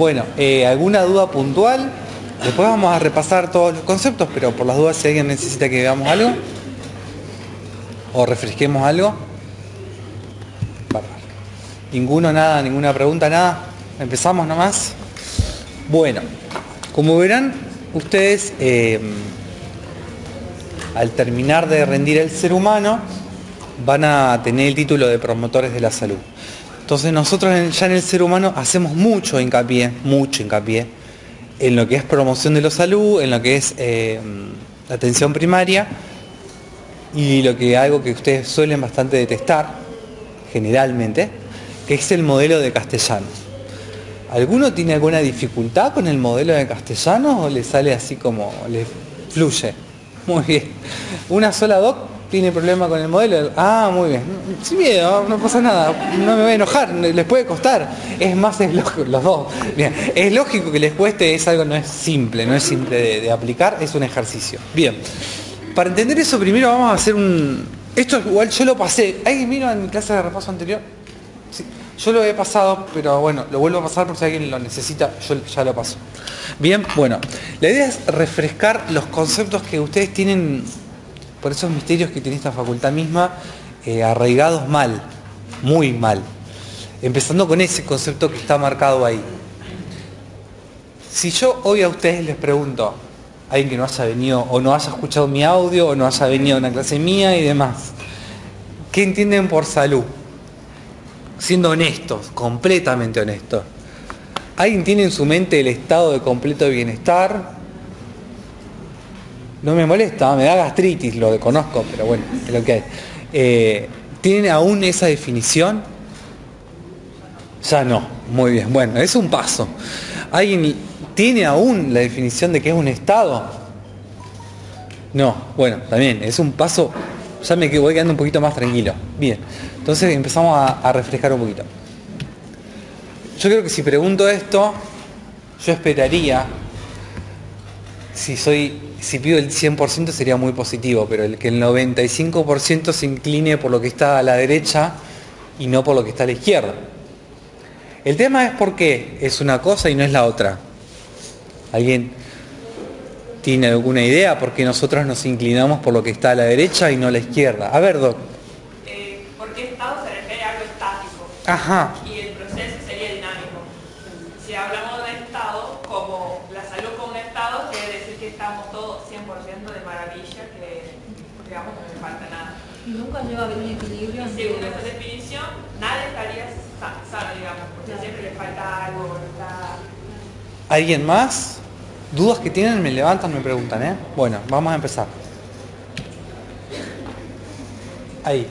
Bueno, eh, ¿alguna duda puntual? Después vamos a repasar todos los conceptos, pero por las dudas si alguien necesita que veamos algo o refresquemos algo. Ninguno, nada, ninguna pregunta, nada. Empezamos nomás. Bueno, como verán, ustedes eh, al terminar de rendir el ser humano van a tener el título de promotores de la salud. Entonces nosotros ya en el ser humano hacemos mucho hincapié, mucho hincapié en lo que es promoción de la salud, en lo que es eh, la atención primaria y lo que algo que ustedes suelen bastante detestar, generalmente, que es el modelo de castellano. ¿Alguno tiene alguna dificultad con el modelo de castellano o le sale así como le fluye? Muy bien. Una sola doc tiene problema con el modelo. Ah, muy bien. Sin miedo, no pasa nada. No me voy a enojar, les puede costar. Es más, es lógico, los dos. Bien. Es lógico que les cueste, es algo no es simple, no es simple de, aplicar, es un ejercicio. Bien. Para entender eso primero vamos a hacer un... Esto igual yo lo pasé. ¿Alguien vino en mi clase de repaso anterior? Yo lo he pasado, pero bueno, lo vuelvo a pasar por si alguien lo necesita, yo ya lo paso. Bien, bueno, la idea es refrescar los conceptos que ustedes tienen, por esos misterios que tiene esta facultad misma, eh, arraigados mal, muy mal. Empezando con ese concepto que está marcado ahí. Si yo hoy a ustedes les pregunto, alguien que no haya venido o no haya escuchado mi audio o no haya venido a una clase mía y demás, ¿qué entienden por salud? siendo honestos, completamente honestos. ¿Alguien tiene en su mente el estado de completo bienestar? No me molesta, me da gastritis, lo conozco, pero bueno, es lo que hay. Eh, ¿Tiene aún esa definición? Ya no, muy bien, bueno, es un paso. ¿Alguien tiene aún la definición de qué es un estado? No, bueno, también, es un paso, ya me voy quedando un poquito más tranquilo. Bien, entonces empezamos a, a refrescar un poquito. Yo creo que si pregunto esto, yo esperaría, si soy, si pido el 100% sería muy positivo, pero el que el 95% se incline por lo que está a la derecha y no por lo que está a la izquierda. El tema es por qué es una cosa y no es la otra. ¿Alguien tiene alguna idea por qué nosotros nos inclinamos por lo que está a la derecha y no a la izquierda? A ver, Doc. Eh, porque estado se refiere a algo estático Ajá. y el proceso sería dinámico. Si hablamos de estado, como la salud como un estado, quiere decir que estamos todos 100% de maravilla, que digamos que no me falta nada. Y nunca llega a haber un equilibrio según entre... definición, nadie estaría sa- sano, digamos, porque Claro. siempre le falta algo, no está... ¿Alguien más? ¿Dudas que tienen? Me levantan, me preguntan, ¿eh? Bueno, vamos a empezar. Ahí.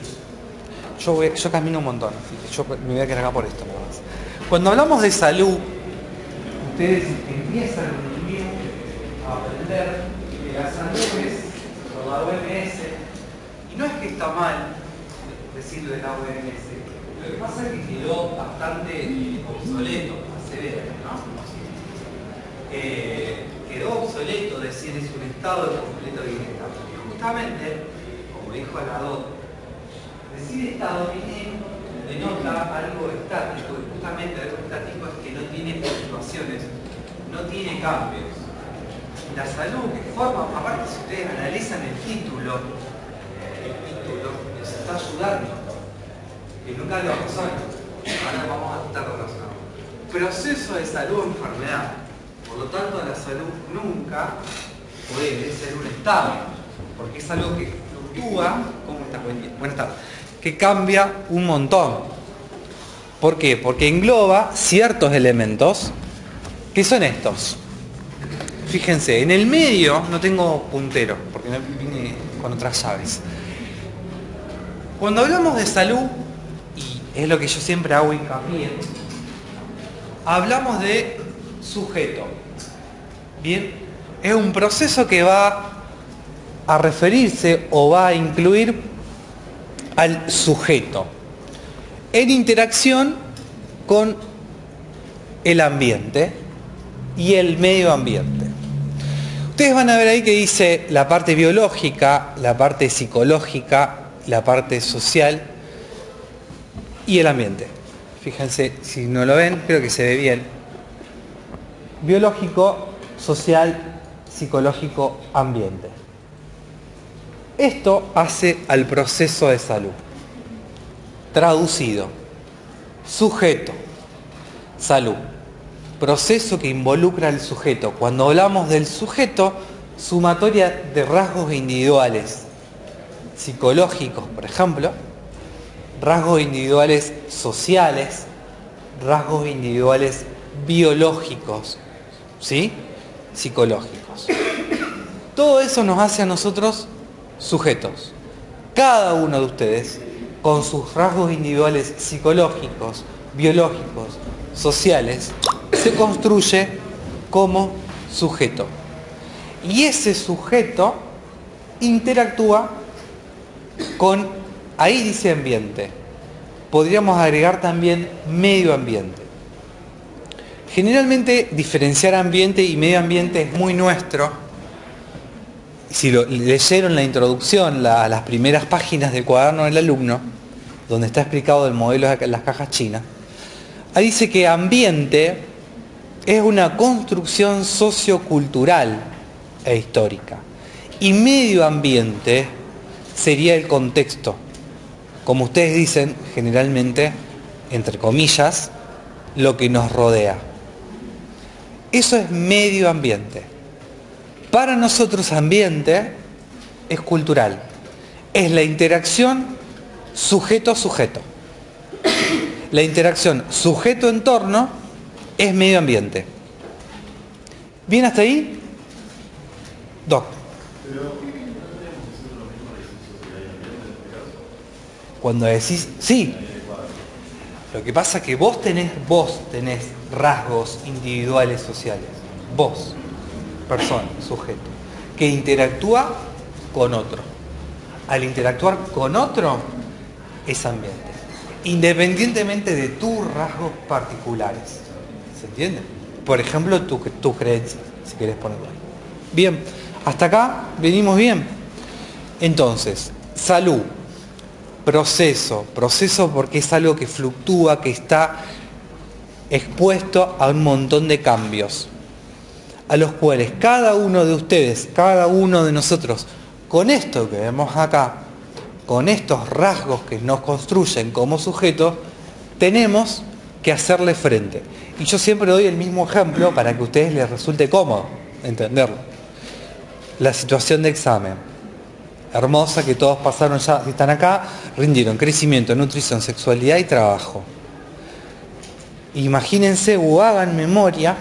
Yo, voy- yo camino un montón, así que yo me voy a quedar acá por esto. nada más. Cuando hablamos de salud, ustedes empiezan a aprender que la salud es por la OMS, no es que está mal decirlo de la OMS, lo que pasa es que quedó bastante obsoleto décadas, ¿no? eh, quedó obsoleto decir es un estado de completo bienestar. Porque justamente, como dijo Aladot, decir estado viene denota algo estático, y justamente algo estático es que no tiene fluctuaciones, no tiene cambios. La salud que forma, aparte si ustedes analizan el título, les está ayudando, que nunca lo pasó. Ahora vamos a estar relacionados. Proceso de salud o enfermedad. Por lo tanto, la salud nunca puede ser un estado, porque es algo que fluctúa, ¿cómo está? Buenas tardes, que cambia un montón. ¿Por qué? Porque engloba ciertos elementos que son estos. Fíjense, en el medio no tengo puntero, porque no vine con otras llaves. Cuando hablamos de salud, y es lo que yo siempre hago hincapié, hablamos de sujeto. Bien, es un proceso que va a referirse o va a incluir al sujeto en interacción con el ambiente y el medio ambiente. Ustedes van a ver ahí que dice la parte biológica, la parte psicológica, la parte social y el ambiente. Fíjense, si no lo ven, creo que se ve bien. biológico, social, psicológico, ambiente. Esto hace al proceso de salud. Traducido. Sujeto. Salud. Proceso que involucra al sujeto. Cuando hablamos del sujeto, sumatoria de rasgos individuales, psicológicos, por ejemplo, rasgos individuales sociales, rasgos individuales biológicos, ¿sí? Psicológicos. Todo eso nos hace a nosotros sujetos. Cada uno de ustedes, con sus rasgos individuales psicológicos, biológicos, sociales, se construye como sujeto. Y ese sujeto interactúa con, ahí dice ambiente, podríamos agregar también medio ambiente. Generalmente diferenciar ambiente y medio ambiente es muy nuestro. Si lo, leyeron la introducción, la, las primeras páginas del cuaderno del alumno, donde está explicado el modelo de las cajas chinas, ahí dice que ambiente es una construcción sociocultural e histórica. Y medio ambiente sería el contexto. Como ustedes dicen, generalmente, entre comillas, lo que nos rodea. Eso es medio ambiente. Para nosotros ambiente es cultural. Es la interacción sujeto-sujeto. La interacción sujeto-entorno es medio ambiente. ¿Bien hasta ahí? Doc. Cuando decís, sí. Lo que pasa es que vos tenés, vos tenés rasgos individuales sociales. Vos, persona, sujeto, que interactúa con otro. Al interactuar con otro, es ambiente. Independientemente de tus rasgos particulares. ¿Se entiende? Por ejemplo, tu, tu creencia, si querés ponerlo ahí. Bien, hasta acá venimos bien. Entonces, salud, proceso, proceso porque es algo que fluctúa, que está expuesto a un montón de cambios, a los cuales cada uno de ustedes, cada uno de nosotros, con esto que vemos acá, con estos rasgos que nos construyen como sujetos, tenemos que hacerle frente. Y yo siempre doy el mismo ejemplo para que a ustedes les resulte cómodo entenderlo. La situación de examen. Hermosa que todos pasaron ya, si están acá, rindieron crecimiento, nutrición, sexualidad y trabajo. Imagínense o hagan memoria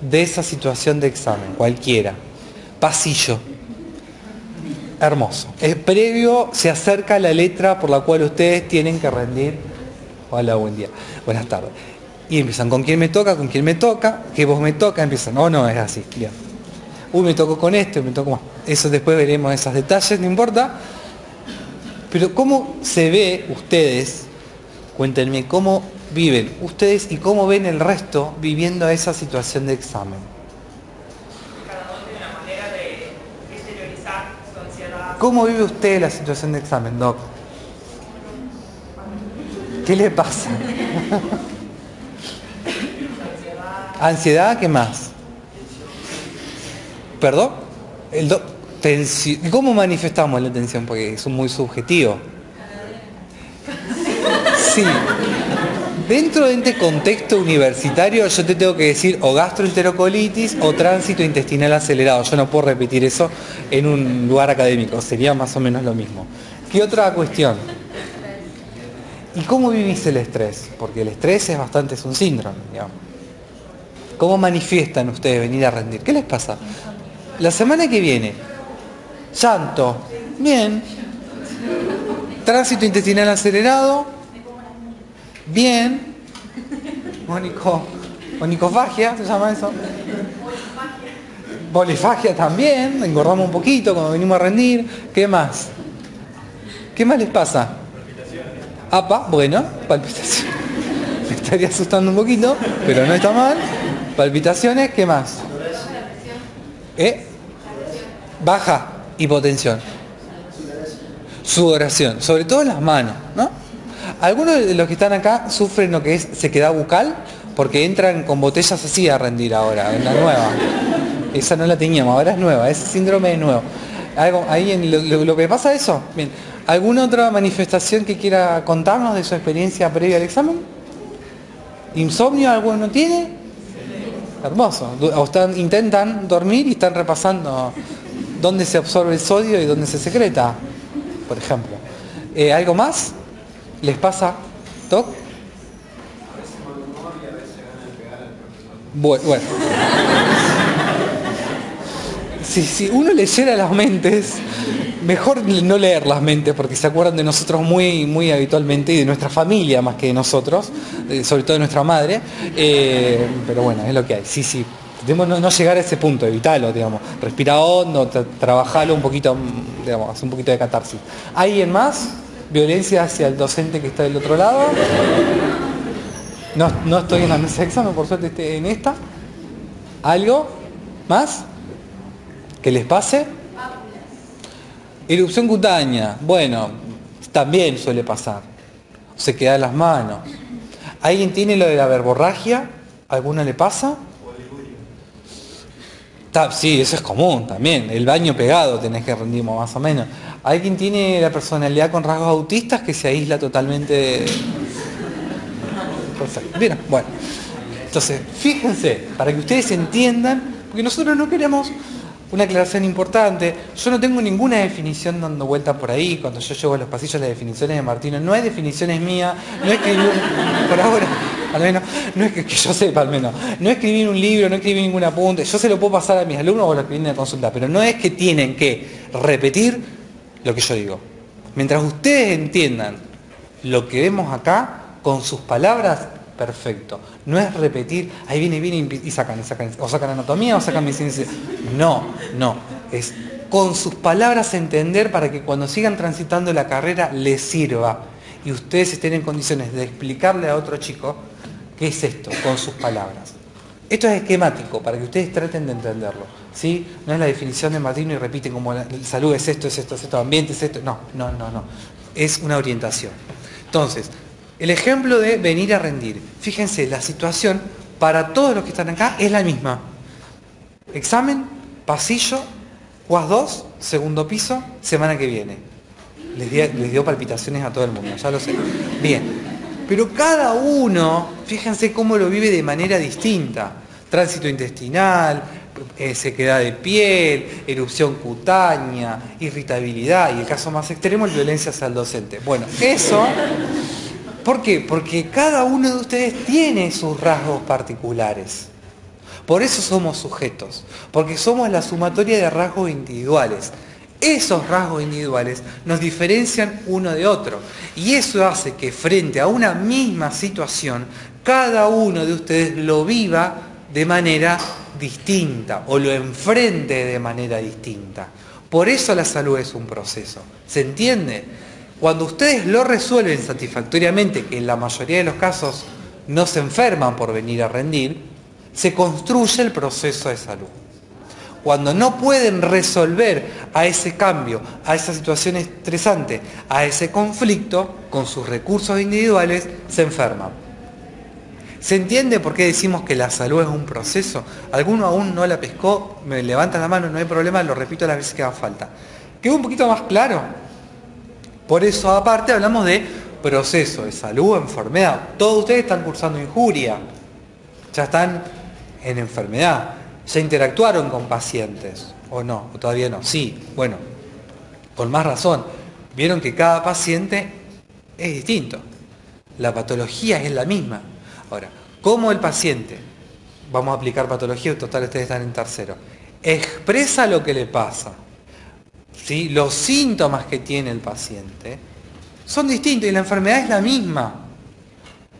de esa situación de examen, cualquiera. Pasillo. Hermoso. Es previo, se acerca la letra por la cual ustedes tienen que rendir. Hola, buen día. Buenas tardes. Y empiezan con quién me toca, con quién me toca, que vos me toca, empiezan. No, no, es así. Bien. Uy, me tocó con esto, me tocó más. Eso después veremos esos detalles, no importa. Pero ¿cómo se ve ustedes? Cuéntenme, ¿cómo viven ustedes y cómo ven el resto viviendo esa situación de examen? Cada uno tiene una manera de exteriorizar su ansiedad. ¿Cómo vive usted la situación de examen, Doc? ¿Qué le pasa? Ansiedad, ¿qué más? ¿Perdón? El doc- tensi- ¿Cómo manifestamos la tensión? Porque es muy subjetivo. Sí. Dentro de este contexto universitario yo te tengo que decir o gastroenterocolitis o tránsito intestinal acelerado. Yo no puedo repetir eso en un lugar académico, sería más o menos lo mismo. ¿Qué otra cuestión? ¿Y cómo vivís el estrés? Porque el estrés es bastante, es un síndrome, digamos. ¿Cómo manifiestan ustedes venir a rendir? ¿Qué les pasa? La semana que viene, llanto, bien. Tránsito intestinal acelerado, bien. Onico, onicofagia, ¿se llama eso? Polifagia también, engordamos un poquito cuando venimos a rendir. ¿Qué más? ¿Qué más les pasa? Apa, bueno, palpitación. Me estaría asustando un poquito, pero no está mal. Palpitaciones, ¿qué más? ¿Eh? Baja hipotensión. Sudoración, sobre todo las manos, ¿no? Algunos de los que están acá sufren lo que es sequedad bucal porque entran con botellas así a rendir ahora, en la nueva. Esa no la teníamos, ahora es nueva, ese síndrome es nuevo. Ahí en lo, lo que pasa eso, bien. ¿Alguna otra manifestación que quiera contarnos de su experiencia previa al examen? ¿Insomnio alguno tiene? Hermoso. O intentan dormir y están repasando dónde se absorbe el sodio y dónde se secreta, por ejemplo. Eh, ¿Algo más? ¿Les pasa? ¿Toc? Bueno, bueno. Si, si uno leyera las mentes, mejor no leer las mentes porque se acuerdan de nosotros muy, muy habitualmente y de nuestra familia más que de nosotros, eh, sobre todo de nuestra madre. Eh, pero bueno, es lo que hay. Sí, sí. Debemos no, llegar a ese punto, evitarlo, digamos. Respira hondo, trabajarlo un poquito, digamos, hacer un poquito de catarsis. ¿Alguien más? ¿Violencia hacia el docente que está del otro lado? No, no estoy en la mesa examen, por suerte estoy en esta. ¿Algo más? ¿Que les pase? Erupción cutánea, bueno, también suele pasar. Se queda en las manos. ¿Alguien tiene lo de la verborragia? ¿Alguna le pasa? Sí, eso es común también. El baño pegado tenés que rendir más o menos. ¿Alguien tiene la personalidad con rasgos autistas que se aísla totalmente? Bien, bueno. Entonces, fíjense, para que ustedes entiendan, porque nosotros no queremos una aclaración importante, yo no tengo ninguna definición dando vuelta por ahí, cuando yo llevo a los pasillos las definiciones de Martino, no hay definiciones mías, no escribí, por ahora, al menos, no es que, yo sepa al menos, no escribí un libro, no escribí ningún apunte, yo se lo puedo pasar a mis alumnos o lo escribí en la consulta, pero no es que tienen que repetir lo que yo digo. Mientras ustedes entiendan lo que vemos acá, con sus palabras, perfecto. No es repetir, ahí viene, viene y sacan, sacan, o sacan anatomía o sacan medicina. No, no. Es con sus palabras entender para que cuando sigan transitando la carrera les sirva y ustedes estén en condiciones de explicarle a otro chico qué es esto, con sus palabras. Esto es esquemático para que ustedes traten de entenderlo. ¿sí? No es la definición de Martino y repiten como la, salud es esto, es esto, es esto, ambiente es esto. No, no, no, no. Es una orientación. Entonces, el ejemplo de venir a rendir. Fíjense, la situación para todos los que están acá es la misma. Examen, pasillo, UAS 2, segundo piso, semana que viene. Les, dio palpitaciones a todo el mundo, ya lo sé. Bien, pero cada uno, fíjense cómo lo vive de manera distinta. Tránsito intestinal, eh, sequedad de piel, erupción cutánea, irritabilidad y el caso más extremo, violencia hacia el docente. Bueno, eso ¿Por qué? Porque cada uno de ustedes tiene sus rasgos particulares. Por eso somos sujetos, porque somos la sumatoria de rasgos individuales. Esos rasgos individuales nos diferencian uno de otro. Y eso hace que frente a una misma situación, cada uno de ustedes lo viva de manera distinta o lo enfrente de manera distinta. Por eso la salud es un proceso. ¿Se entiende? Cuando ustedes lo resuelven satisfactoriamente, que en la mayoría de los casos no se enferman por venir a rendir, se construye el proceso de salud. Cuando no pueden resolver a ese cambio, a esa situación estresante, a ese conflicto, con sus recursos individuales, se enferman. ¿Se entiende por qué decimos que la salud es un proceso? ¿Alguno aún no la pescó? Me levanta la mano, no hay problema, lo repito las veces que haga falta. ¿Quedó un poquito más claro? Por eso aparte hablamos de proceso de salud, enfermedad. Todos ustedes están cursando injuria, ya están en enfermedad, ya interactuaron con pacientes, o no, o todavía no. Sí, bueno, con más razón. Vieron que cada paciente es distinto. La patología es la misma. Ahora, ¿cómo el paciente, vamos a aplicar patología, total ustedes están en tercero, expresa lo que le pasa? Los síntomas que tiene el paciente son distintos y la enfermedad es la misma.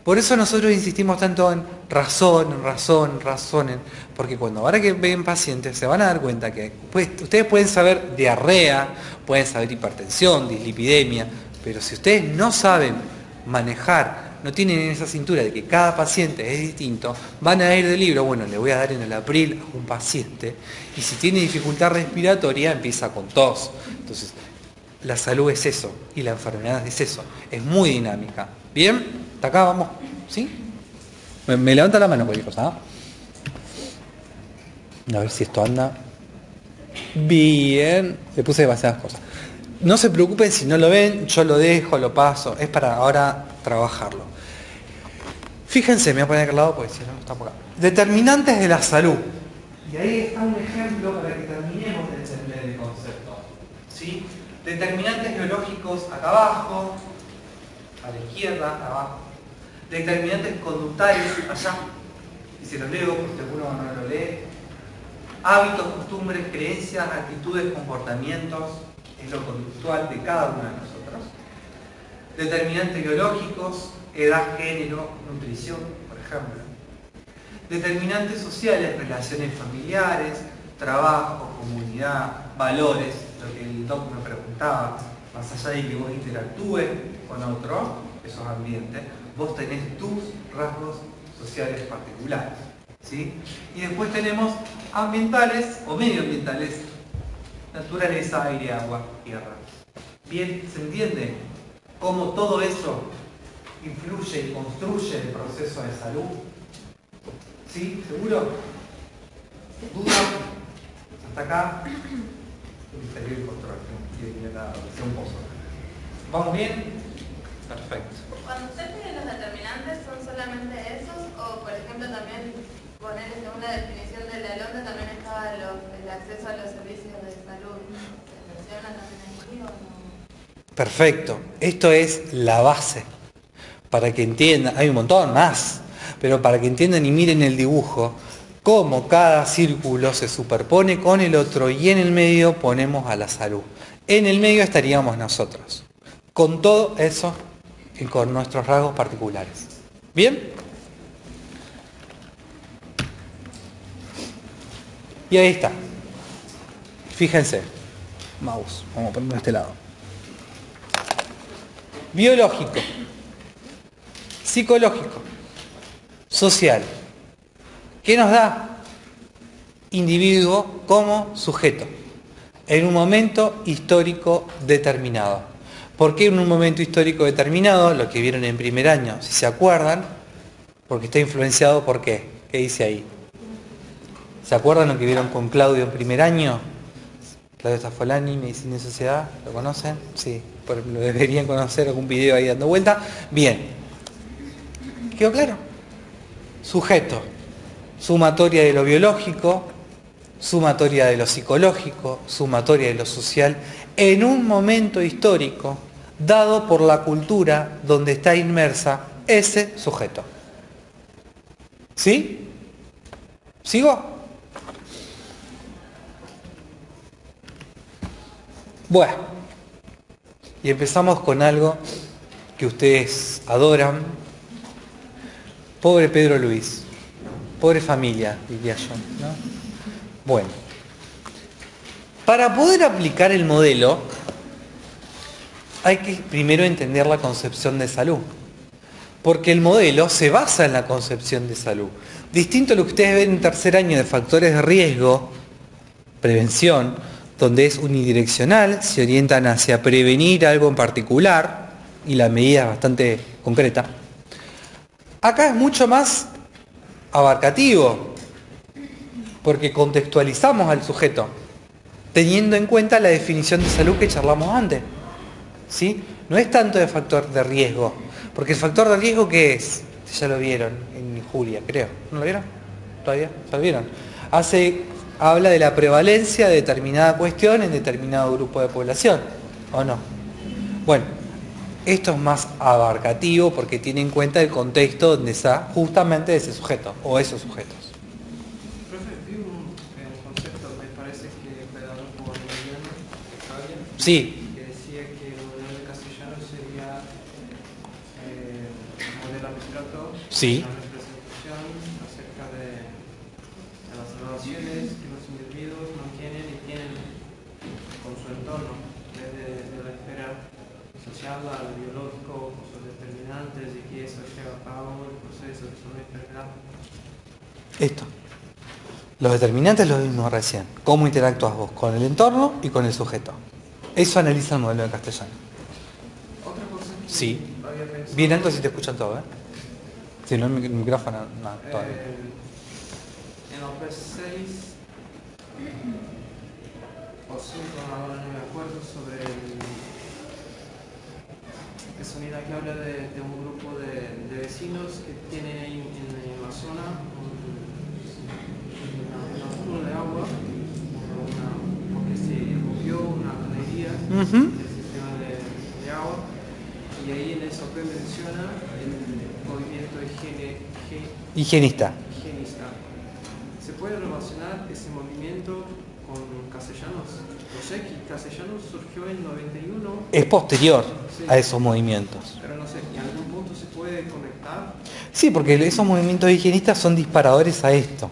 Por eso nosotros insistimos tanto en razón, razón, razonen, porque cuando ahora que ven pacientes se van a dar cuenta que pues, ustedes pueden saber diarrea, pueden saber hipertensión, dislipidemia, pero si ustedes no saben manejar no tienen en esa cintura de que cada paciente es distinto, van a ir del libro, bueno, le voy a dar en el abril a un paciente, y si tiene dificultad respiratoria, empieza con tos. Entonces, la salud es eso, y la enfermedad es eso, es muy dinámica. ¿Bien? ¿Hasta acá vamos? ¿Sí? Me, me levanta la mano cualquier cosa. ¿ah? A ver si esto anda. Bien. Le puse demasiadas cosas. No se preocupen si no lo ven, yo lo dejo, lo paso. Es para ahora trabajarlo. Fíjense, me voy a poner aquel lado porque si no está por acá. Determinantes de la salud. Y ahí está un ejemplo para que terminemos de entender el concepto. ¿Sí? Determinantes biológicos acá abajo, a la izquierda, abajo. Determinantes conductales allá. Y si lo leo, porque seguro no lo lee. Hábitos, costumbres, creencias, actitudes, comportamientos, es lo conductual de cada uno de nosotros. Determinantes biológicos, edad, género, nutrición, por ejemplo. Determinantes sociales, relaciones familiares, trabajo, comunidad, valores, lo que el doc me preguntaba, más allá de que vos interactúes con otro, esos ambientes, vos tenés tus rasgos sociales particulares. ¿sí? Y después tenemos ambientales o medioambientales, naturaleza, aire, agua, tierra. Bien, ¿se entiende cómo todo eso influye y construye el proceso de salud? ¿Sí? ¿Seguro? ¿Duda? ¿Hasta acá? Control. Pozo. ¿Vamos bien? Perfecto. Cuando usted pide los determinantes, ¿son solamente esos? O, por ejemplo, también poner según la definición de la LONDA también estaba lo- el acceso a los servicios de salud. ¿Se menciona también aquí o no? Perfecto. Esto es la base. Para que entiendan, hay un montón más, pero para que entiendan y miren el dibujo, cómo cada círculo se superpone con el otro y en el medio ponemos a la salud. En el medio estaríamos nosotros. Con todo eso y con nuestros rasgos particulares. ¿Bien? Y ahí está. Fíjense. Mouse. Vamos a ponerlo de este lado. Biológico. Psicológico. Social. ¿Qué nos da? Individuo como sujeto. En un momento histórico determinado. ¿Por qué en un momento histórico determinado? Lo que vieron en primer año, si se acuerdan, porque está influenciado por qué. ¿Qué dice ahí? ¿Se acuerdan lo que vieron con Claudio en primer año? Claudio Staffolani, Medicina y Sociedad, ¿lo conocen? Sí, lo deberían conocer, algún video ahí dando vuelta. Bien. ¿Quedó claro? Sujeto, sumatoria de lo biológico, sumatoria de lo psicológico, sumatoria de lo social, en un momento histórico dado por la cultura donde está inmersa ese sujeto. ¿Sí? ¿Sigo? Bueno, y empezamos con algo que ustedes adoran. Pobre Pedro Luis, pobre familia, diría yo. ¿no? Bueno, para poder aplicar el modelo hay que primero entender la concepción de salud, porque el modelo se basa en la concepción de salud. Distinto a lo que ustedes ven en tercer año de factores de riesgo, prevención, donde es unidireccional, se orientan hacia prevenir algo en particular y la medida es bastante concreta. Acá es mucho más abarcativo, porque contextualizamos al sujeto, teniendo en cuenta la definición de salud que charlamos antes. ¿Sí? No es tanto de factor de riesgo, porque el factor de riesgo ¿qué es? Ya lo vieron en Julia, creo. ¿No lo vieron? ¿Todavía? ¿Ya lo vieron? Hace, habla de la prevalencia de determinada cuestión en determinado grupo de población, ¿o no? Bueno, esto es más abarcativo porque tiene en cuenta el contexto donde está justamente ese sujeto o esos sujetos. Sí, que decía que el modelo de castellano sería eh, modelo abstracto, Sí. una representación acerca de, de las relaciones que los individuos mantienen y tienen con su entorno, desde de la esfera social al biológico, con sus determinantes y que eso lleva a cabo el proceso de una enfermedad. Esto. Los determinantes los vimos recién. ¿Cómo interactúas vos con el entorno y con el sujeto? Eso analiza el modelo de castellano. Otra cosa Sí. Bien alto si te escuchan todo, ¿eh? Si no, el mic- el micrófono, no, todavía. Eh, en los P6 o 5, ahora no me acuerdo, sobre el, es que habla de, un grupo de, vecinos que tienen ahí en, en la zona un, una, una fuga de agua, una- porque se rompió una tubería Ujú. del sistema de, de agua y ahí en eso que menciona el movimiento higiene, higiene- Higienista. higienista. ¿Se puede relacionar ese movimiento con Castellanos? Yo sé que Castellanos surgió en 91, Es posterior Sí. a esos movimientos. pero no sé, ¿en algún punto se puede conectar? Sí, porque esos movimientos higienistas son disparadores a esto.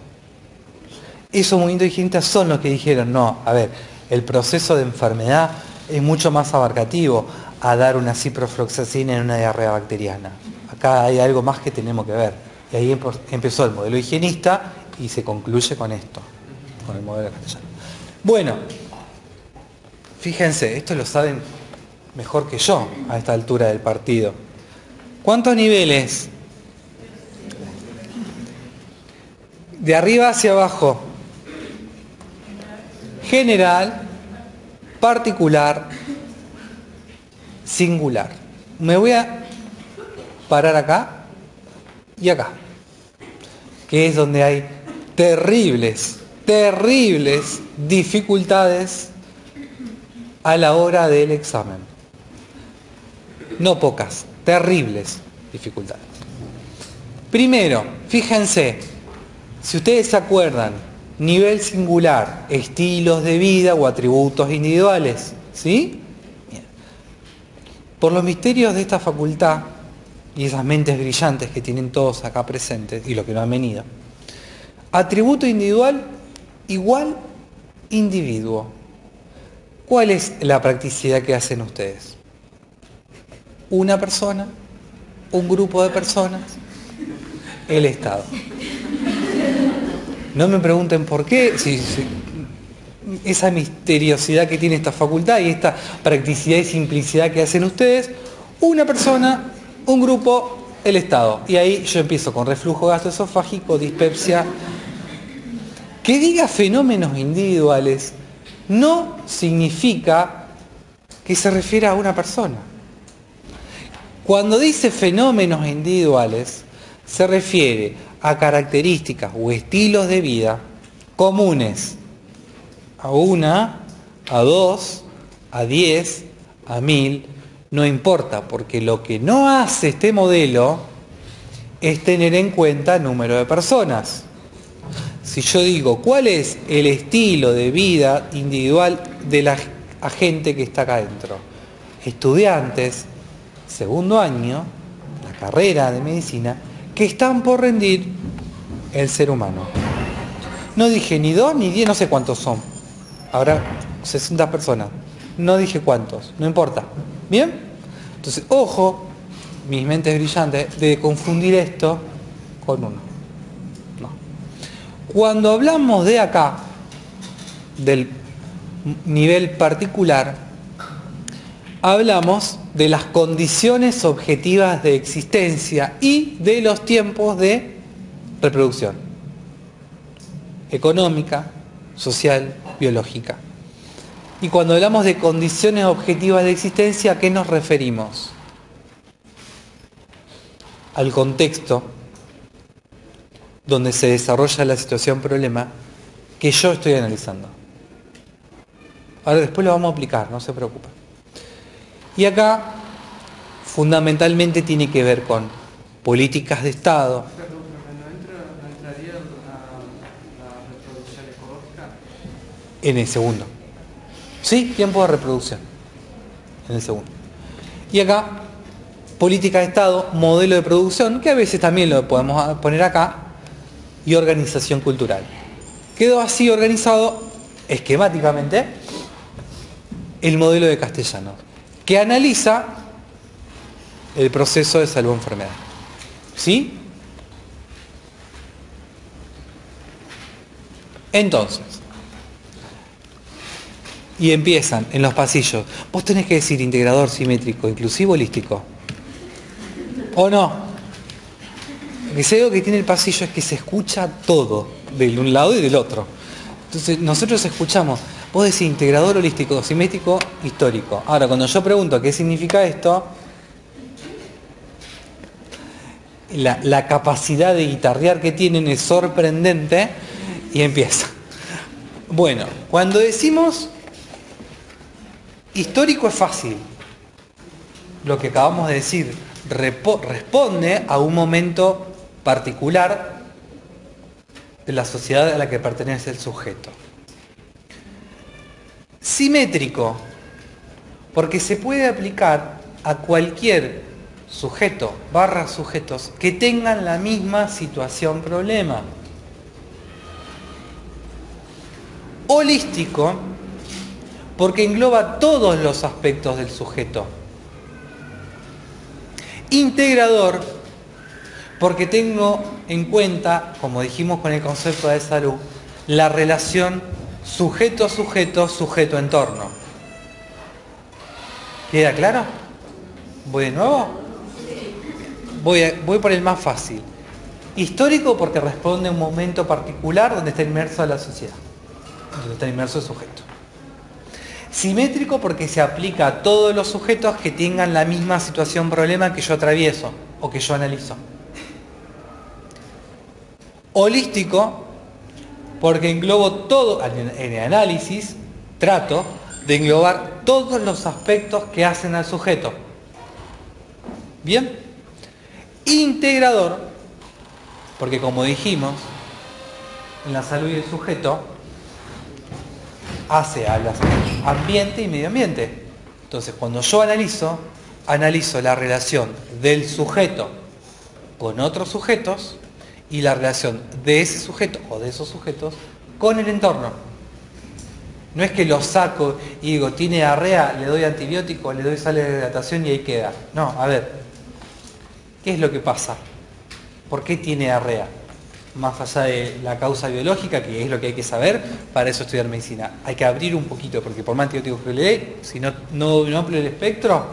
Esos movimientos higienistas son los que dijeron, no, a ver, el proceso de enfermedad es mucho más abarcativo a dar una ciprofloxacina en una diarrea bacteriana. Acá hay algo más que tenemos que ver. Y ahí empezó el modelo higienista y se concluye con esto, con el modelo castellano. Bueno, fíjense, esto lo saben mejor que yo a esta altura del partido. ¿Cuántos niveles? De arriba hacia abajo. General, particular, singular. Me voy a parar acá y acá, que es donde hay terribles, terribles dificultades a la hora del examen. No pocas, terribles dificultades. Primero, fíjense, si ustedes se acuerdan, nivel singular, estilos de vida o atributos individuales, ¿sí? Por los misterios de esta facultad y esas mentes brillantes que tienen todos acá presentes y los que no han venido, atributo individual igual individuo. ¿Cuál es la practicidad que hacen ustedes? Una persona, un grupo de personas, el Estado. No me pregunten por qué, si, esa misteriosidad que tiene esta facultad y esta practicidad y simplicidad que hacen ustedes, una persona, un grupo, el Estado. Y ahí yo empiezo con reflujo gastroesofágico, dispepsia. Que diga fenómenos individuales no significa que se refiere a una persona. Cuando dice fenómenos individuales, se refiere a características o estilos de vida comunes a una, a dos, a diez, a mil, no importa, porque lo que no hace este modelo es tener en cuenta el número de personas. Si yo digo, ¿cuál es el estilo de vida individual de la gente que está acá adentro? Estudiantes, segundo año, la carrera de medicina, que están por rendir el ser humano. No dije ni dos ni diez, no sé cuántos son. Habrá 60 personas. No dije cuántos, no importa. ¿Bien? Entonces, ojo, mis mentes brillantes, de confundir esto con uno. No. Cuando hablamos de acá, del nivel particular, hablamos de las condiciones objetivas de existencia y de los tiempos de reproducción. Económica, social, biológica. Y cuando hablamos de condiciones objetivas de existencia, ¿a qué nos referimos? Al contexto donde se desarrolla la situación problema que yo estoy analizando. Ahora después lo vamos a aplicar, no se preocupen. Y acá fundamentalmente tiene que ver con políticas de Estado, en el segundo. ¿Sí? Tiempo de reproducción. En el segundo. Y acá, política de Estado, modelo de producción, que a veces también lo podemos poner acá, y organización cultural. Quedó así organizado esquemáticamente el modelo de castellano, que analiza el proceso de salud-enfermedad. ¿Sí? Entonces, y empiezan en los pasillos. Vos tenés que decir integrador, simétrico, inclusivo, holístico. ¿O no? Hay algo que tiene el pasillo es que se escucha todo, de un lado y del otro. Entonces nosotros escuchamos, vos decís integrador holístico, simétrico, histórico. Ahora, cuando yo pregunto qué significa esto, la, la capacidad de guitarrear que tienen es sorprendente y empieza. Bueno, cuando decimos histórico es fácil. Lo que acabamos de decir responde a un momento particular de la sociedad a la que pertenece el sujeto. Simétrico, porque se puede aplicar a cualquier sujeto barra sujetos que tengan la misma situación problema. Holístico, porque engloba todos los aspectos del sujeto. Integrador, porque tengo en cuenta, como dijimos con el concepto de salud, la relación sujeto-sujeto, sujeto-entorno. ¿Queda claro? ¿Voy de nuevo? Voy, voy por el más fácil. Histórico porque responde a un momento particular donde está inmerso la sociedad, donde está inmerso el sujeto. Simétrico porque se aplica a todos los sujetos que tengan la misma situación problema que yo atravieso o que yo analizo. Holístico porque englobo todo, en el análisis trato de englobar todos los aspectos que hacen al sujeto. Bien. Integrador porque como dijimos, en la salud y el sujeto hace a las ambiente y medio ambiente. Entonces, cuando yo analizo, analizo la relación del sujeto con otros sujetos y la relación de ese sujeto o de esos sujetos con el entorno. No es que lo saco y digo, tiene diarrea, le doy antibiótico, le doy sal de hidratación y ahí queda. No, a ver, ¿qué es lo que pasa? ¿Por qué tiene diarrea? Más allá de la causa biológica, que es lo que hay que saber, para eso estudiar medicina. Hay que abrir un poquito, porque por más antibióticos que le dé, si no, no, no amplio el espectro,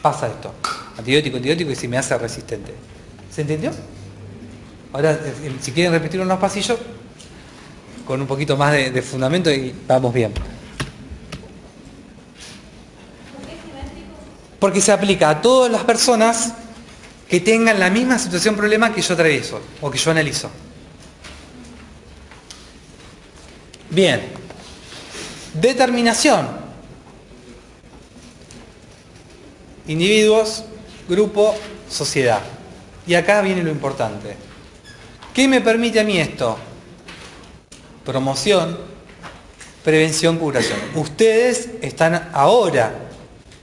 pasa esto. Antibiótico, antibiótico y se me hace resistente. ¿Se entendió? Ahora, eh, si quieren repetir unos pasillos, con un poquito más de, de fundamento y vamos bien. Porque se aplica a todas las personas que tengan la misma situación problema que yo atravieso o que yo analizo. Bien. Determinación. Individuos, grupo, sociedad. Y acá viene lo importante. ¿Qué me permite a mí esto? Promoción, prevención, curación. Ustedes están ahora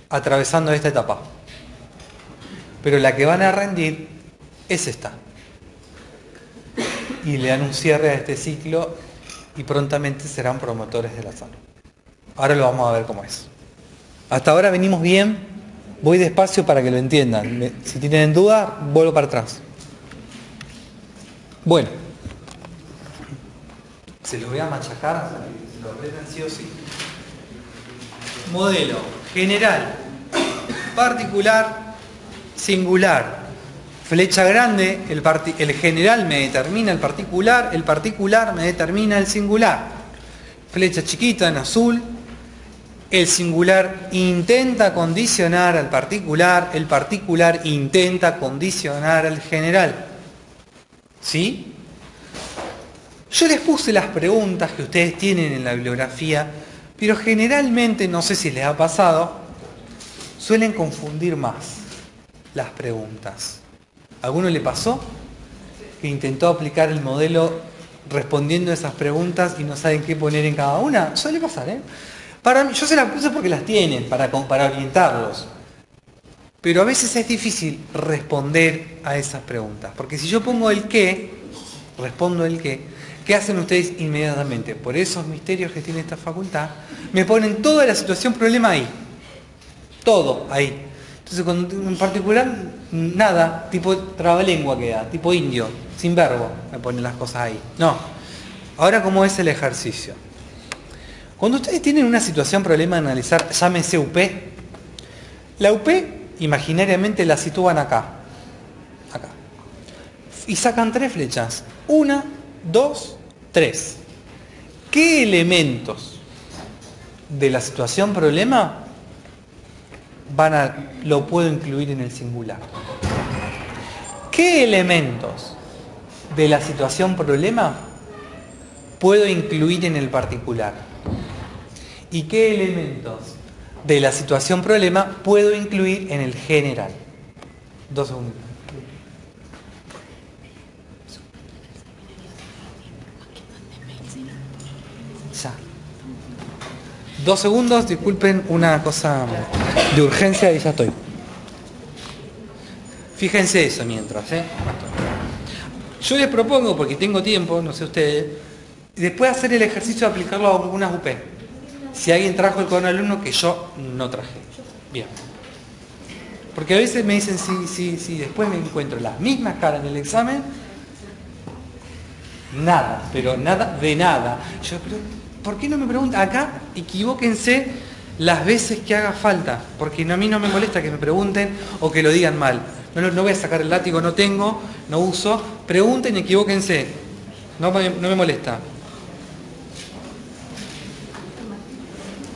atravesando esta etapa. Pero la que van a rendir es esta. Y le dan un cierre a este ciclo y prontamente serán promotores de la salud. Ahora lo vamos a ver cómo es. Hasta ahora venimos bien, voy despacio para que lo entiendan. Si tienen duda, vuelvo para atrás. Bueno, se los voy a machacar, se lo aprendan sí o sí. Modelo general, particular, singular. Flecha grande, el, general me determina el particular, el particular me determina el singular. Flecha chiquita en azul, el singular intenta condicionar al particular, el particular intenta condicionar al general. ¿Sí? Yo les puse las preguntas que ustedes tienen en la bibliografía, pero generalmente, no sé si les ha pasado, suelen confundir más las preguntas. ¿A alguno le pasó que intentó aplicar el modelo respondiendo a esas preguntas y no saben qué poner en cada una? Suele pasar, ¿eh? Para mí, yo se las puse porque las tienen, para, para orientarlos. Pero a veces es difícil responder a esas preguntas. Porque si yo pongo el qué, respondo el qué, ¿qué hacen ustedes inmediatamente? Por esos misterios que tiene esta facultad, me ponen toda la situación problema ahí. Todo ahí. Entonces, en particular, nada, tipo trabalengua queda, tipo indio, sin verbo, me ponen las cosas ahí. No. Ahora, ¿cómo es el ejercicio? Cuando ustedes tienen una situación problema de analizar, llámese UP, la UP imaginariamente la sitúan acá. Acá. y sacan tres flechas. Una, dos, tres. ¿Qué elementos de la situación problema van a, lo puedo incluir en el singular? ¿Qué elementos de la situación problema puedo incluir en el particular? ¿Y qué elementos de la situación problema puedo incluir en el general? Dos segundos. Ya. Dos segundos, disculpen una cosa de urgencia y ya estoy. Fíjense eso mientras, ¿eh? Yo les propongo, porque tengo tiempo, no sé ustedes, después hacer el ejercicio de aplicarlo a algunas UP. Si alguien trajo el cuaderno alumno que yo no traje. Bien. Porque a veces me dicen, sí, sí, sí, después me encuentro las mismas caras en el examen, nada, pero nada de nada. Yo, pero, ¿por qué no me preguntan? Acá, equivóquense las veces que haga falta, porque a mí no me molesta que me pregunten o que lo digan mal. No, no voy a sacar el látigo, no tengo, no uso. Pregunten y equivóquense. No no me molesta.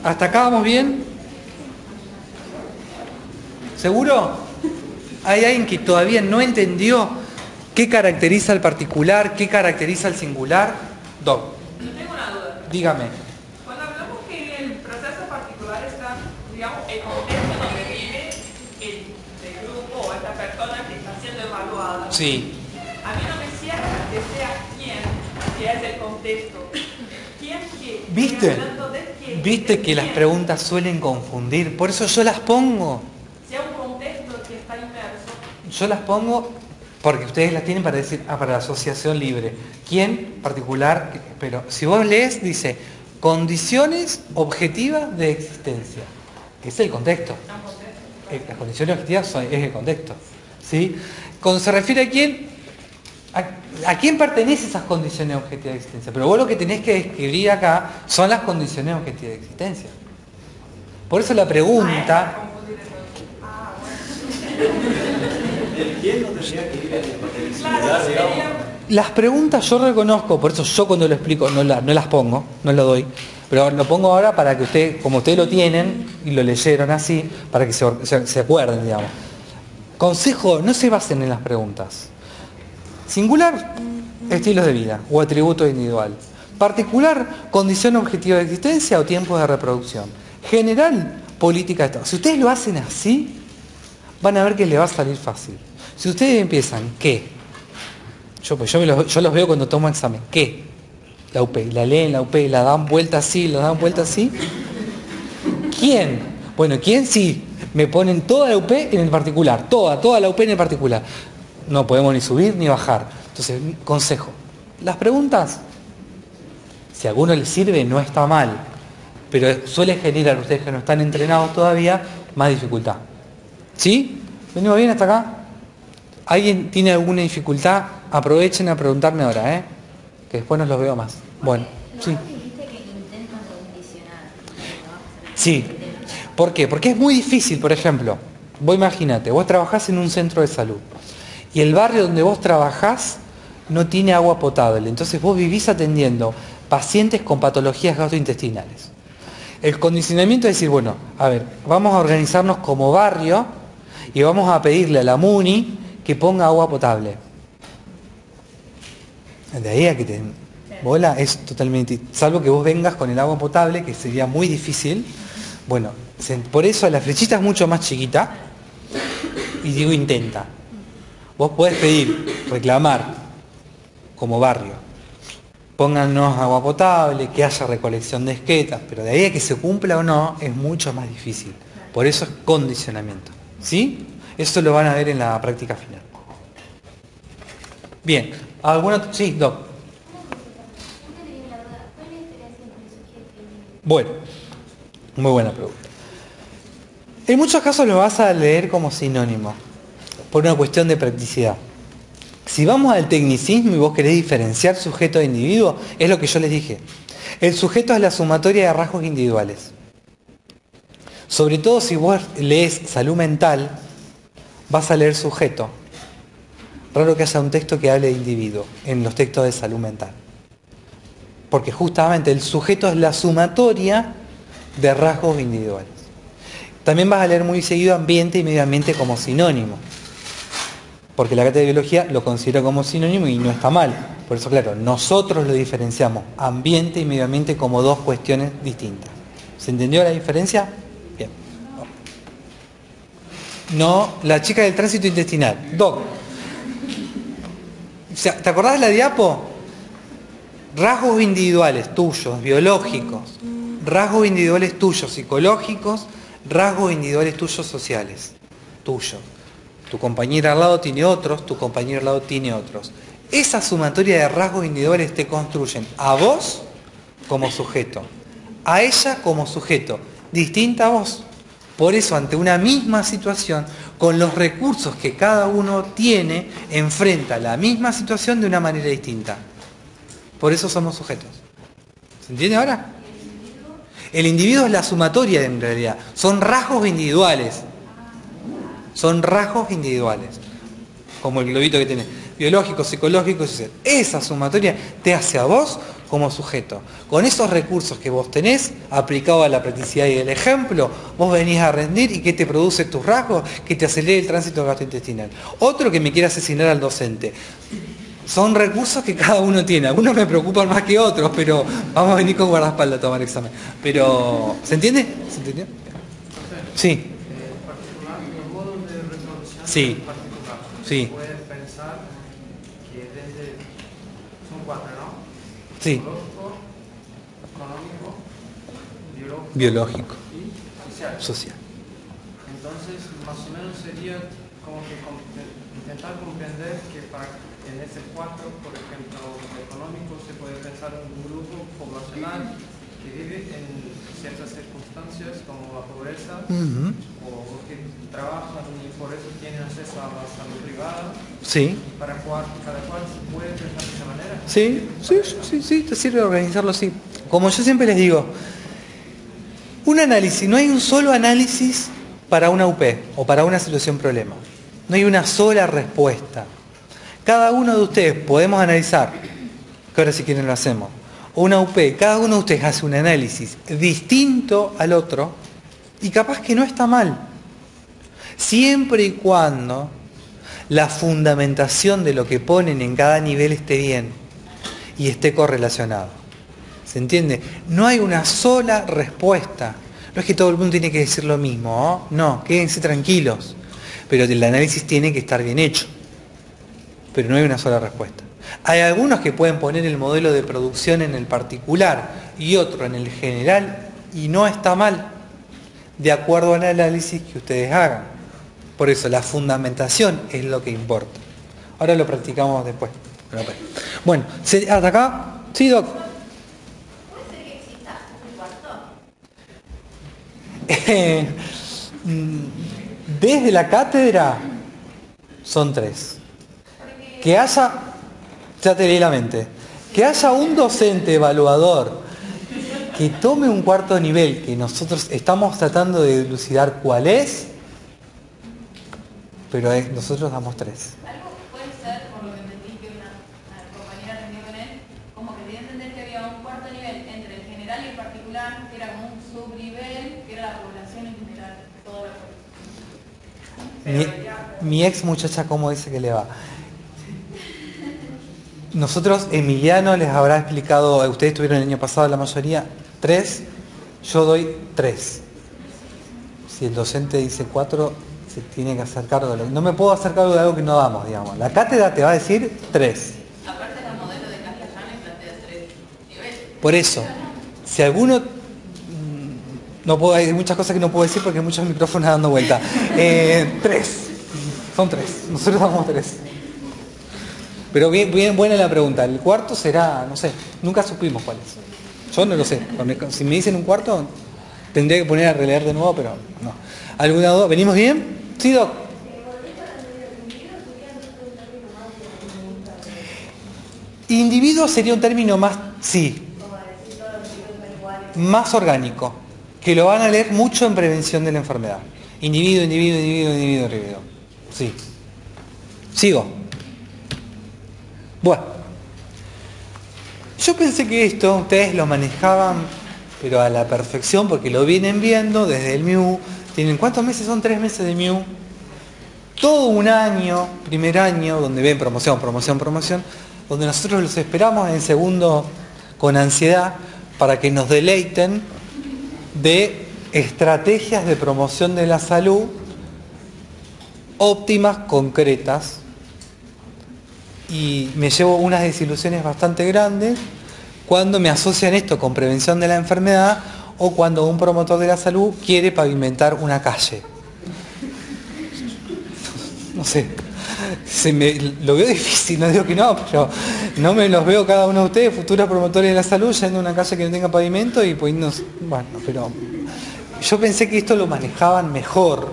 ¿Hasta acá vamos bien? ¿Seguro? ¿Hay alguien que todavía no entendió qué caracteriza al particular, qué caracteriza al singular? Doc, Yo tengo una duda. dígame. Cuando hablamos que en el proceso particular está, digamos, el contexto donde vive el, el grupo o esta persona que está siendo evaluada, Sí. a mí no me cierra que sea quién, que es el contexto. ¿Quién que? ¿Viste? Hablando de Viste que las preguntas suelen confundir, por eso yo las pongo. Sea un contexto que está inmerso. Yo las pongo porque ustedes las tienen para decir, ah, para la asociación libre. ¿Quién? Particular. Pero si vos lees, dice, condiciones objetivas de existencia. Es el contexto. Eh, Las condiciones objetivas son, es el contexto. ¿sí? Cuando se refiere a quién, a, a quién pertenecen esas condiciones objetivas de existencia. Pero vos lo que tenés que describir acá son las condiciones objetivas de existencia. Por eso la pregunta... Las preguntas yo reconozco, por eso yo cuando lo explico no, la- no las pongo, no lo doy, pero lo pongo ahora para que usted, como ustedes lo tienen y lo leyeron así, para que se, se- se acuerden, digamos. Consejo, no se basen en las preguntas. Singular, estilos de vida o atributo individual. Particular, condición objetiva de existencia o tiempos de reproducción. General, política de Estado. Si ustedes lo hacen así, van a ver que les va a salir fácil. Si ustedes empiezan, ¿qué? Yo, pues yo, los, yo los veo cuando tomo examen. ¿Qué? La UP. La leen, la UP, la dan vuelta así, la dan vuelta así. ¿Quién? Bueno, ¿quién sí? Me ponen toda la UP en el particular. Toda, toda la UP en el particular. No podemos ni subir ni bajar. Entonces, consejo. Las preguntas, si a alguno les sirve, no está mal. Pero suele generar, ustedes que no están entrenados todavía, más dificultad. ¿Sí? ¿Venimos bien hasta acá? ¿Alguien tiene alguna dificultad? Aprovechen a preguntarme ahora, ¿eh? Que después no los veo más. Bueno, sí. Sí. ¿Por qué? Porque es muy difícil, por ejemplo. Vos imagínate, vos trabajás en un centro de salud y el barrio donde vos trabajás no tiene agua potable. Entonces vos vivís atendiendo pacientes con patologías gastrointestinales. El condicionamiento es decir, bueno, a ver, vamos a organizarnos como barrio y vamos a pedirle a la MUNI que ponga agua potable. De ahí a que te bola es totalmente, salvo que vos vengas con el agua potable, que sería muy difícil. Bueno, por eso la flechita es mucho más chiquita y digo intenta. Vos podés pedir, reclamar como barrio, pónganos agua potable, que haya recolección de esquetas, pero de ahí a que se cumpla o no es mucho más difícil. Por eso es condicionamiento. ¿Sí? Eso lo van a ver en la práctica final. Bien, ¿alguna? Sí, Doc. Bueno, muy buena pregunta. En muchos casos lo vas a leer como sinónimo, por una cuestión de practicidad. Si vamos al tecnicismo y vos querés diferenciar sujeto de individuo, es lo que yo les dije. El sujeto es la sumatoria de rasgos individuales. Sobre todo si vos lees salud mental, vas a leer sujeto. raro que haya un texto que hable de individuo en los textos de salud mental. Porque justamente el sujeto es la sumatoria de rasgos individuales. También vas a leer muy seguido ambiente y medio ambiente como sinónimo. Porque la cátedra de biología lo considera como sinónimo y no está mal. Por eso, claro, nosotros lo diferenciamos, ambiente y medio ambiente, como dos cuestiones distintas. ¿Se entendió la diferencia? Bien. No, la chica del tránsito intestinal. Doc. ¿Te acordás de la diapo? Rasgos individuales tuyos, biológicos, rasgos individuales tuyos, psicológicos, rasgos individuales tuyos, sociales, tuyos. Tu compañero al lado tiene otros, tu compañero al lado tiene otros. Esa sumatoria de rasgos individuales te construyen a vos como sujeto, a ella como sujeto, distinta a vos. Por eso, ante una misma situación, con los recursos que cada uno tiene, enfrenta la misma situación de una manera distinta. Por eso somos sujetos. ¿Se entiende ahora? El individuo es la sumatoria en realidad. Son rasgos individuales. Son rasgos individuales. Como el globito que tiene. Biológico, psicológico, social. Esa sumatoria te hace a vos como sujeto. Con esos recursos que vos tenés, aplicado a la practicidad y el ejemplo, vos venís a rendir y que te produce tus rasgos, que te acelere el tránsito gastrointestinal. Otro que me quiere asesinar al docente son recursos que cada uno tiene. Algunos me preocupan más que otros, pero vamos a venir con guardaespaldas a tomar examen. Pero, ¿se entiende? ¿Se entendió? Sí. Eh, particular, los modos de resolución Sí. particular. Sí. Puedes pensar que desde, son cuatro, ¿no? Sí. Económico, biológico, Biológico, y social. social. Entonces, más o menos sería como que intentar comprender que para, en ese cuatro, por ejemplo, económico, se puede pensar en un grupo poblacional que vive en ciertas circunstancias como la pobreza o que trabajan y por eso tienen acceso a la salud privada, Sí. para cual, cada cual se puede pensar de esa manera. Sí, sí, sí, sí, te sirve organizarlo así. Como yo siempre les digo, un análisis, no hay un solo análisis para una UP o para una situación problema. No hay una sola respuesta. Cada uno de ustedes podemos analizar, que ahora si quieren lo hacemos, una UP, cada uno de ustedes hace un análisis distinto al otro y capaz que no está mal. Siempre y cuando la fundamentación de lo que ponen en cada nivel esté bien y esté correlacionado. ¿Se entiende? No hay una sola respuesta. No es que todo el mundo tiene que decir lo mismo, ¿no? No, quédense tranquilos. Pero el análisis tiene que estar bien hecho. Pero no hay una sola respuesta. Hay algunos que pueden poner el modelo de producción en el particular y otro en el general y no está mal, de acuerdo al análisis que ustedes hagan. Por eso la fundamentación es lo que importa. Ahora lo practicamos después. Bueno, ¿se- ¿hasta acá? Sí, Doc. ¿Puede ser que exista un cuarto? Eh, mm, Desde la cátedra son tres. Que haya, ya te leí la mente, que haya un docente evaluador que tome un cuarto nivel, que nosotros estamos tratando de dilucidar cuál es, pero nosotros damos tres. Algo puede ser, por lo que entendí que una, compañera atendió con él, como que tenía que entender que había un cuarto nivel entre el general y el particular, que era como un subnivel, que era la población en general, toda la población. Mi, mi ex muchacha, ¿cómo dice que le va? Nosotros, Emiliano les habrá explicado, ustedes tuvieron el año pasado la mayoría, tres, yo doy tres. Si el docente dice cuatro, se tiene que hacer cargo de lo No me puedo hacer cargo de algo que no damos, digamos. La cátedra te va a decir tres. Aparte la modelo de plantea tres niveles. Por eso, si alguno... mm, No puedo, hay muchas cosas que no puedo decir porque hay muchos micrófonos dando vuelta. Eh, tres. Son tres. Nosotros damos tres. Pero bien, bien buena la pregunta. El cuarto será, no sé, nunca supimos cuál es. Yo no lo sé. Si me dicen un cuarto, tendría que poner a releer de nuevo, pero no. ¿Alguna duda? ¿Venimos bien? Sí, Doc. Individuo sería un término más, sí, más orgánico, que lo van a leer mucho en prevención de la enfermedad. Individuo, individuo, individuo, individuo, individuo. Sí. Sigo. Bueno, yo pensé que esto ustedes lo manejaban, pero a la perfección, porque lo vienen viendo desde el MIU. ¿Tienen cuántos meses? Son tres meses de MIU. Todo un año, primer año, donde ven promoción, promoción, promoción, donde nosotros los esperamos en segundo con ansiedad para que nos deleiten de estrategias de promoción de la salud óptimas, concretas, y me llevo unas desilusiones bastante grandes cuando me asocian esto con prevención de la enfermedad o cuando un promotor de la salud quiere pavimentar una calle. No sé, se me, lo veo difícil, no digo que no, pero no me los veo cada uno de ustedes, futuros promotores de la salud, yendo a una calle que no tenga pavimento y poniendo, bueno, pero yo pensé que esto lo manejaban mejor,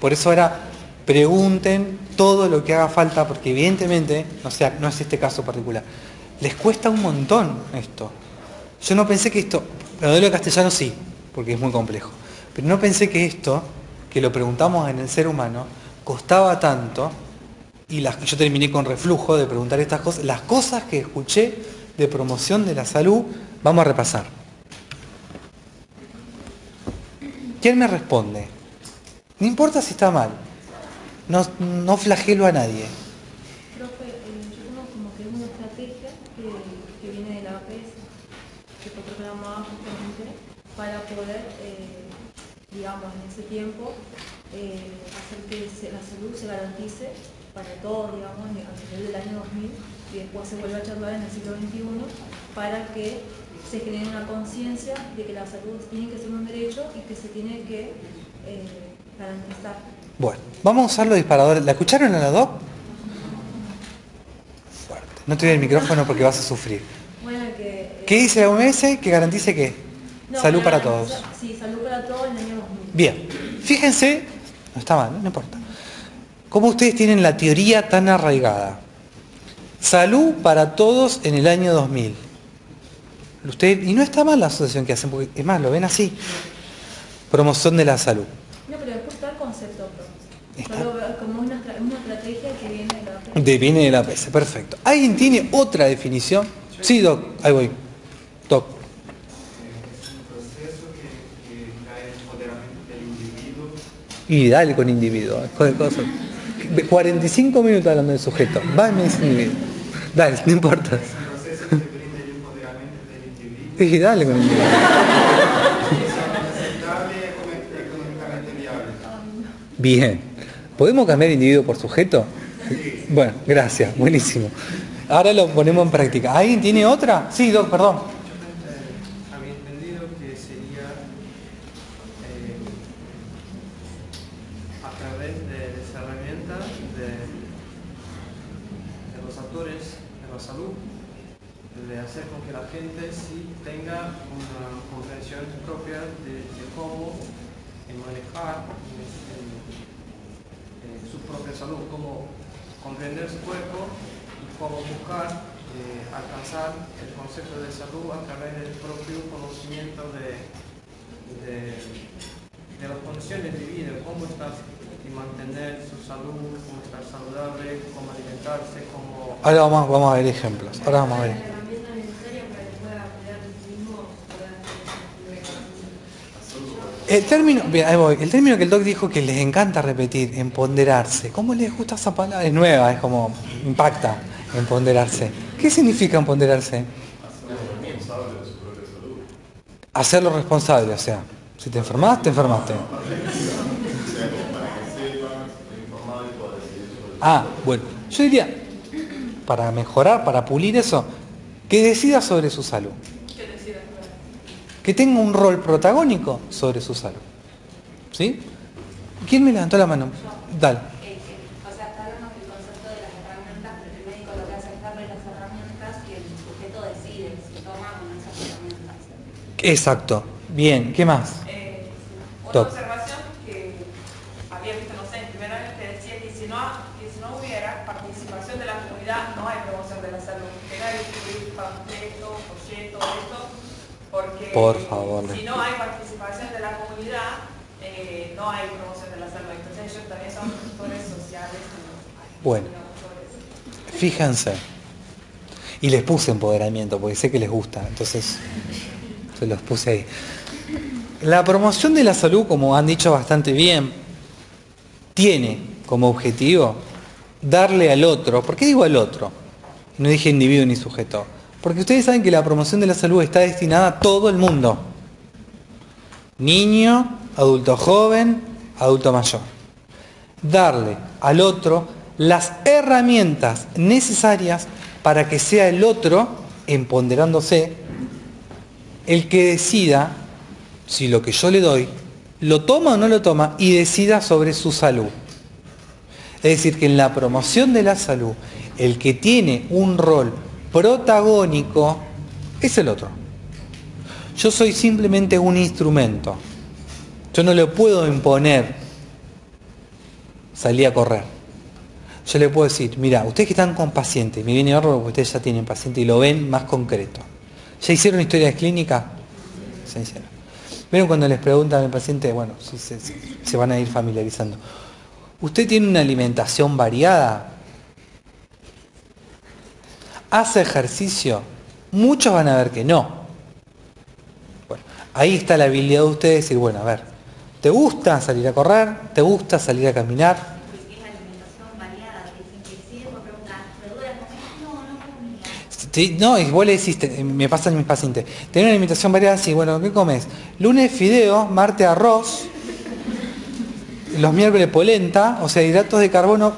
por eso era pregunten todo lo que haga falta, porque evidentemente, no, sea, no es este caso particular, les cuesta un montón esto. Yo no pensé que esto, modelo de castellano sí, porque es muy complejo, pero no pensé que esto, que lo preguntamos en el ser humano, costaba tanto, y las, yo terminé con reflujo de preguntar estas cosas, las cosas que escuché de promoción de la salud, vamos a repasar. ¿Quién me responde? No importa si está mal, no, no flagelo a nadie. Profe, eh, yo tengo como que una estrategia que, que viene de la APS, que fue programada justamente para poder, eh, digamos, en ese tiempo, eh, hacer que se- la salud se garantice para todos, digamos, a nivel del año 2000 y después se vuelve a charlar en el siglo XXI para que se genere una conciencia de que la salud tiene que ser un derecho y que se tiene que eh, garantizar. Bueno, vamos a usar los disparadores. ¿La escucharon a la dos? Fuerte. No te doy el micrófono porque vas a sufrir. Bueno, que... eh, ¿Qué dice la OMS? Que garantice qué? No, Salud para todos. Sí, salud para todos en el año 2000. Bien, fíjense, no está mal, no importa. ¿Cómo ustedes tienen la teoría tan arraigada? Salud para todos en el año 2000. Ustedes, y no está mal la asociación que hacen, porque es más, lo ven así. Promoción de la salud. No, pero después está el concepto. Está. Como una, una estrategia que viene de la APS. De viene de la PS, perfecto. ¿Alguien tiene otra definición? Sí, Doc, ahí voy. Doc. Es un proceso que, que cae en el empoderamiento del individuo. Y dale con individuo. con coso. 45 minutos hablando del sujeto. Va y me dice individuo. Dale, no importa. Y dale con individuo. Bien. ¿Podemos cambiar individuo por sujeto? Bueno, gracias, buenísimo. Ahora lo ponemos en práctica. ¿Alguien tiene otra? Sí, Doc, perdón. Eh, había entendido que sería eh, a través de las herramientas de, de los actores de la salud, de hacer con que la gente sí tenga una comprensión propia de, de cómo eh, manejar eh, eh, su propia salud, cómo comprender su cuerpo y cómo buscar eh, alcanzar el concepto de salud a través del propio conocimiento de, de, las condiciones de vida, cómo estar y mantener su salud, cómo estar saludable, cómo alimentarse, cómo... Ahora vamos, vamos a ver ejemplos. Ahora vamos a ver. El término, bien, ahí voy. El término que el doc dijo que les encanta repetir, empoderarse. ¿Cómo les gusta esa palabra? Es nueva, es como impacta, empoderarse. ¿Qué significa empoderarse? Hacerlo responsable, o sea, si te enfermas, te enfermaste. Ah, bueno, yo diría, para mejorar, para pulir eso, que decida sobre su salud. Que tenga un rol protagónico sobre su salud. ¿Sí? ¿Quién me levantó la mano? Dale. Eh, que- o sea, está hablando del concepto de las herramientas, pero el médico lo que hace es darle las herramientas y el sujeto decide si toma o no esas herramientas. Exacto. Bien, ¿qué más? Eh, una Top. observación que había visto, no sé, en primer año que decía que si no, que si no hubiera participación de la comunidad, no hay promoción de la salud. Que distribuir panfletos, folletos, esto, porque Por favor. si no hay participación de la comunidad, eh, no hay promoción de la salud. Entonces ellos también son gestores sociales. y Bueno. Fíjense. Y les puse empoderamiento, porque sé que les gusta, entonces se los puse ahí. La promoción de la salud, como han dicho bastante bien, tiene como objetivo darle al otro, ¿por qué digo al otro? No dije individuo ni sujeto. Porque ustedes saben que la promoción de la salud está destinada a todo el mundo. Niño, adulto joven, adulto mayor. Darle al otro las herramientas necesarias para que sea el otro, empoderándose, el que decida si lo que yo le doy lo toma o no lo toma y decida sobre su salud. Es decir, que en la promoción de la salud, el que tiene un rol protagónico es el otro. Yo soy simplemente un instrumento. Yo no le puedo imponer salir a correr. Yo le puedo decir, mira, ustedes que están con pacientes, me viene a porque ustedes ya tienen paciente y lo ven más concreto. ¿Ya hicieron historias clínicas? Se hicieron. ¿Vieron cuando les preguntan al paciente, bueno, si se, se van a ir familiarizando? ¿Usted tiene una alimentación variada? ¿Hace ejercicio? Muchos van a ver que no. Bueno, ahí está la habilidad de ustedes de decir, bueno, a ver, ¿te gusta salir a correr? ¿Te gusta salir a caminar? Porque es alimentación variada, te dicen que sí, después preguntan, ¿verduras comés? No, no comía. Sí, no, y vos le decís, te- me pasa en mis pacientes, tenés una alimentación variada, sí, bueno, ¿qué comes? Lunes fideo, martes arroz, los miércoles polenta, o sea, hidratos de carbono,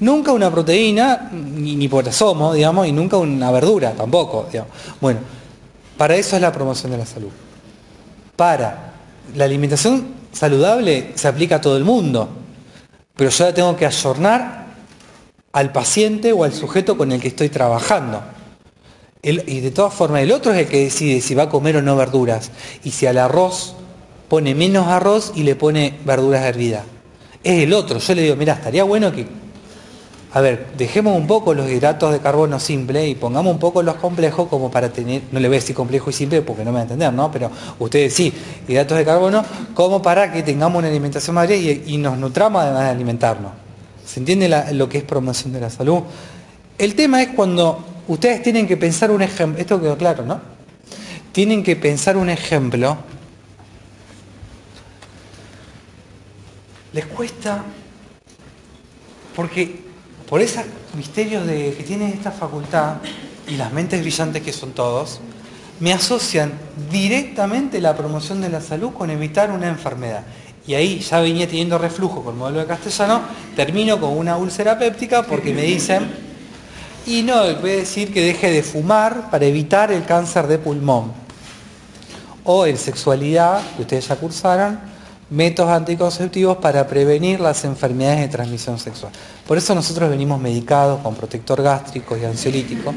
nunca una proteína, ni, ni por asomo, digamos, y nunca una verdura tampoco, digamos. Bueno, para eso es la promoción de la salud. Para la alimentación saludable se aplica a todo el mundo, pero yo la tengo que ayornar al paciente o al sujeto con el que estoy trabajando. Y de todas formas, el otro es el que decide si va a comer o no verduras. Y si al arroz pone menos arroz y le pone verduras hervidas. Es el otro. Yo le digo, mira, estaría bueno que, a ver, dejemos un poco los hidratos de carbono simple y pongamos un poco los complejos como para tener, no le voy a decir complejo y simple porque no me va a entender, ¿no? Pero ustedes sí, hidratos de carbono como para que tengamos una alimentación más y, y nos nutramos además de alimentarnos. ¿Se entiende lo que es promoción de la salud? El tema es cuando ustedes tienen que pensar un ejemplo, esto quedó claro, ¿no? Tienen que pensar un ejemplo. Les cuesta, porque por esos misterios de, que tiene esta facultad y las mentes brillantes que son todos, me asocian directamente la promoción de la salud con evitar una enfermedad. Y ahí ya venía teniendo reflujo con el modelo de castellano, termino con una úlcera péptica porque me dicen, y no, voy a decir que deje de fumar para evitar el cáncer de pulmón. O en sexualidad, que ustedes ya cursaron, métodos anticonceptivos para prevenir las enfermedades de transmisión sexual. Por eso nosotros venimos medicados con protector gástrico y ansiolítico,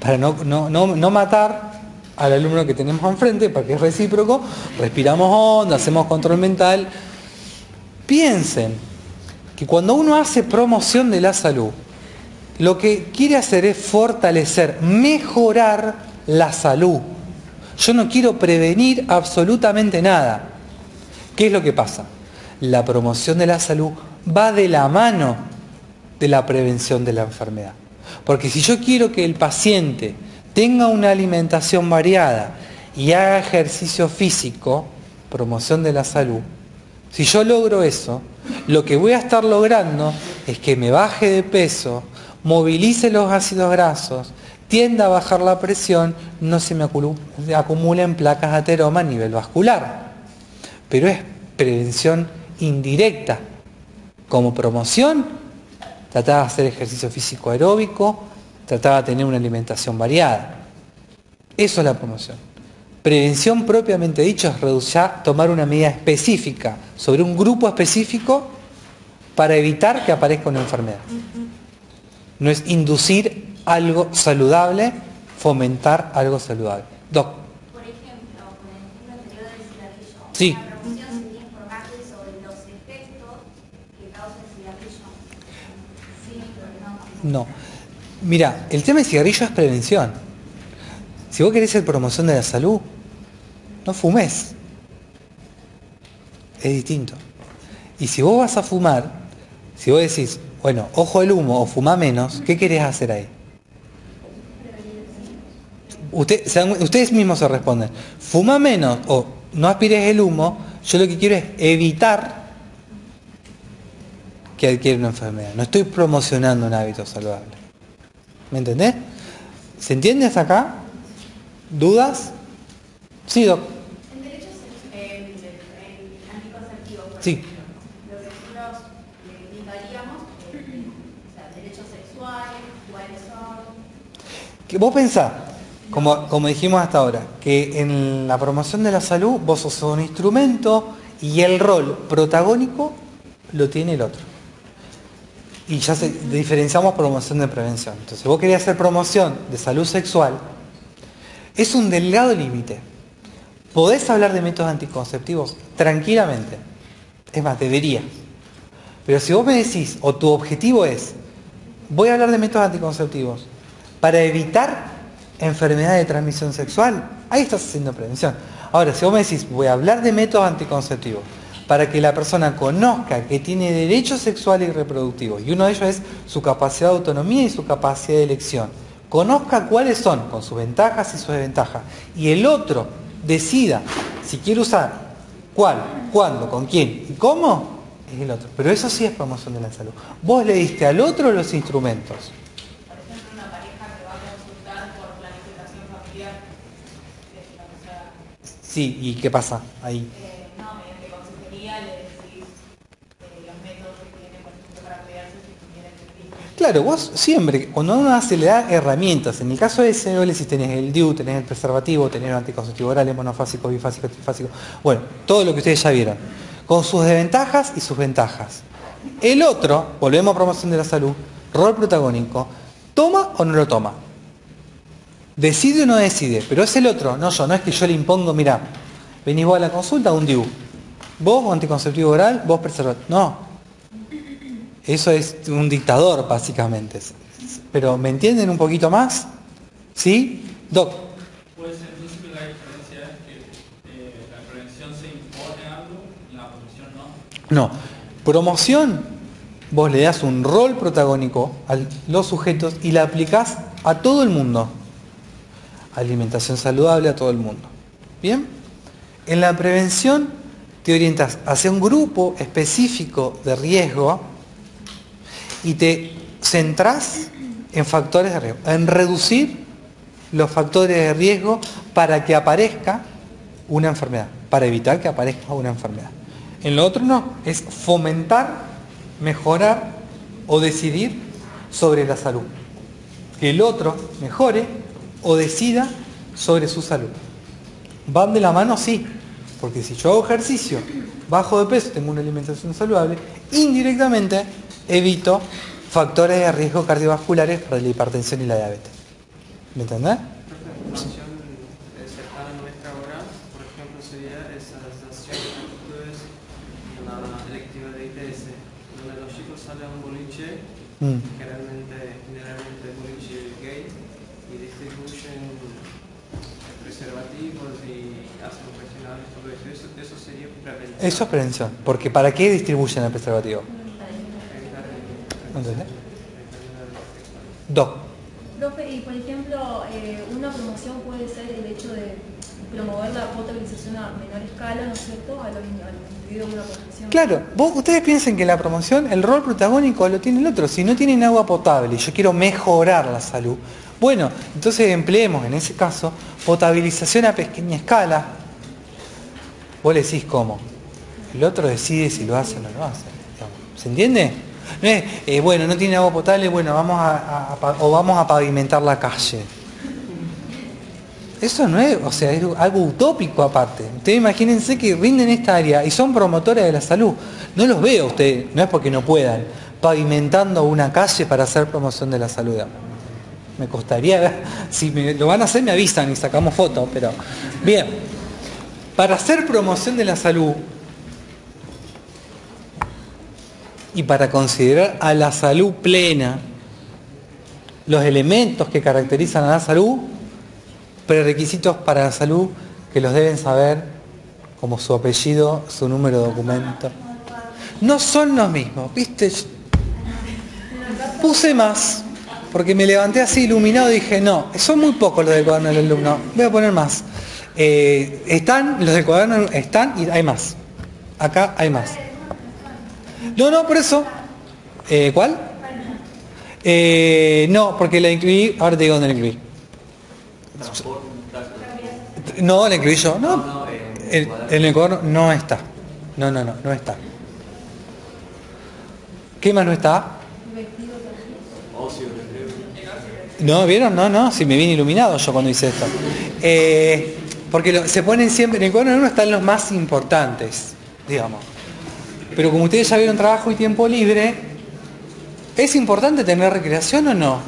para no, no, no, no matar al alumno que tenemos enfrente, porque es recíproco, respiramos hondo, hacemos control mental. Piensen que cuando uno hace promoción de la salud, lo que quiere hacer es fortalecer, mejorar la salud. Yo no quiero prevenir absolutamente nada. ¿Qué es lo que pasa? La promoción de la salud va de la mano de la prevención de la enfermedad. Porque si yo quiero que el paciente tenga una alimentación variada y haga ejercicio físico, promoción de la salud, si yo logro eso, lo que voy a estar logrando es que me baje de peso, movilice los ácidos grasos, tienda a bajar la presión, no se me acumulen placas de ateroma a nivel vascular. Pero es prevención indirecta. Como promoción, trataba de hacer ejercicio físico aeróbico, trataba de tener una alimentación variada. Eso es la promoción. Prevención propiamente dicho es reducir, tomar una medida específica sobre un grupo específico para evitar que aparezca una enfermedad. No es inducir algo saludable, fomentar algo saludable. Doc, Por ejemplo, con el ejemplo anterior del cigarrillo, Sí. la promoción sería informarle sobre los efectos que causa el cigarrillo. Sí, pero no. no. Mira, el tema del cigarrillo es prevención. Si vos querés ser promoción de la salud, no fumes. Es distinto. Y si vos vas a fumar, si vos decís, bueno, ojo el humo o fumá menos, ¿qué querés hacer ahí? Ustedes mismos se responden. Fuma menos o no aspires el humo. Yo lo que quiero es evitar que adquiera una enfermedad. No estoy promocionando un hábito saludable. ¿Me entendés? ¿Se entiende hasta acá? ¿Dudas? Sí, Doc. En derechos eh, en anticonceptivos, por Sí. ejemplo, lo que nosotros le brindaríamos, eh, o sea, derechos sexuales, cuáles son, Que vos pensás, como, como dijimos hasta ahora, que en la promoción de la salud vos sos un instrumento y el rol protagónico lo tiene el otro. Y ya diferenciamos promoción de prevención. Entonces, vos querías hacer promoción de salud sexual, es un delgado límite. Podés hablar de métodos anticonceptivos tranquilamente. Es más, debería. Pero si vos me decís, o tu objetivo es, voy a hablar de métodos anticonceptivos para evitar enfermedad de transmisión sexual, ahí estás haciendo prevención. Ahora, si vos me decís, voy a hablar de métodos anticonceptivos para que la persona conozca que tiene derechos sexuales y reproductivos, y uno de ellos es su capacidad de autonomía y su capacidad de elección, conozca cuáles son, con sus ventajas y sus desventajas, y el otro decida si quiere usar cuál, cuándo, con quién y cómo, es el otro. Pero eso sí es promoción de la salud. Vos le diste al otro los instrumentos. por ejemplo, una pareja que va a consultar por planificación familiar, eh, o sea, Sí, ¿y qué pasa ahí? si Claro, vos siempre, cuando uno hace, le da herramientas. En el caso de decís, tenés el DIU, tenés el preservativo, tenés el anticonceptivo oral, el monofásico, bifásico, trifásico. Bueno, todo lo que ustedes ya vieron. Con sus desventajas y sus ventajas. El otro, volvemos a promoción de la salud, rol protagónico, ¿toma o no lo toma? Decide o no decide, pero es el otro, no yo, no es que yo le impongo, mira, venís vos a la consulta, un DIU. Vos, anticonceptivo oral, vos preservativo. No, eso es un dictador, básicamente. Pero, ¿me entienden un poquito más? ¿Sí? Doc. Puede ser entonces que la diferencia es que eh, la prevención se impone algo y la promoción no. No. Promoción, vos le das un rol protagónico a los sujetos y la aplicás a todo el mundo. Alimentación saludable a todo el mundo. ¿Bien? En la prevención te orientas hacia un grupo específico de riesgo y te centrás en factores de riesgo, en reducir los factores de riesgo para que aparezca una enfermedad, para evitar que aparezca una enfermedad. En lo otro no, es fomentar, mejorar o decidir sobre la salud. Que el otro mejore o decida sobre su salud. ¿Van de la mano? Sí. Porque si yo hago ejercicio, bajo de peso, tengo una alimentación saludable, indirectamente evito factores de riesgo cardiovasculares para la hipertensión y la diabetes. ¿Me entendés? Información eh, cercana a nuestra hora, por ejemplo, sería esa estación de actitudes en la electiva de ITS, donde los chicos salen a un boliche, Mm. generalmente, generalmente boliche gay, y distribuyen preservativos y hacen profesionales, todo eso. Eso, eso sería prevención. Eso es prevención. Porque ¿para qué distribuyen el preservativo? Enfermedades sexuales. Dos. Profe, y por ejemplo, eh, una promoción puede ser el hecho de promover la potabilización a menor escala, ¿no es cierto?, a los individuos de una población. Claro, vos, ustedes piensen que la promoción, el rol protagónico lo tiene el otro. Si no tienen agua potable y yo quiero mejorar la salud, bueno, entonces empleemos en ese caso potabilización a pequeña escala. Vos le decís cómo. El otro decide si lo hace o no lo hace. ¿Se entiende? No es, eh, bueno, no tiene agua potable, bueno, vamos a, o vamos a pavimentar la calle. Eso no es, o sea, es algo utópico aparte. Ustedes imagínense que rinden esta área y son promotores de la salud. No los veo ustedes, no es porque no puedan, pavimentando una calle para hacer promoción de la salud. Me costaría si me- lo van a hacer me avisan y sacamos fotos, pero bien. Para hacer promoción de la salud y para considerar a la salud plena los elementos que caracterizan a la salud, prerequisitos para la salud que los deben saber, como su apellido, su número de documento. No son los mismos, ¿viste? Puse más, porque me levanté así iluminado y dije, no, son muy pocos los del cuaderno del alumno, voy a poner más. Eh, están, los del cuaderno están y hay más. Acá hay más. No, no, por eso. Eh, ¿Cuál? Eh, no, porque la incluí, ahora te digo dónde la incluí. No, la incluí yo. No, en, en el cuaderno no está. No, no, no, no está. ¿Qué más no está? No, ¿vieron? No, no, si me vine iluminado yo cuando hice esto. Eh, porque se ponen siempre, en el cuaderno uno están los más importantes, digamos. Pero como ustedes ya vieron trabajo y tiempo libre, ¿es importante tener recreación o no?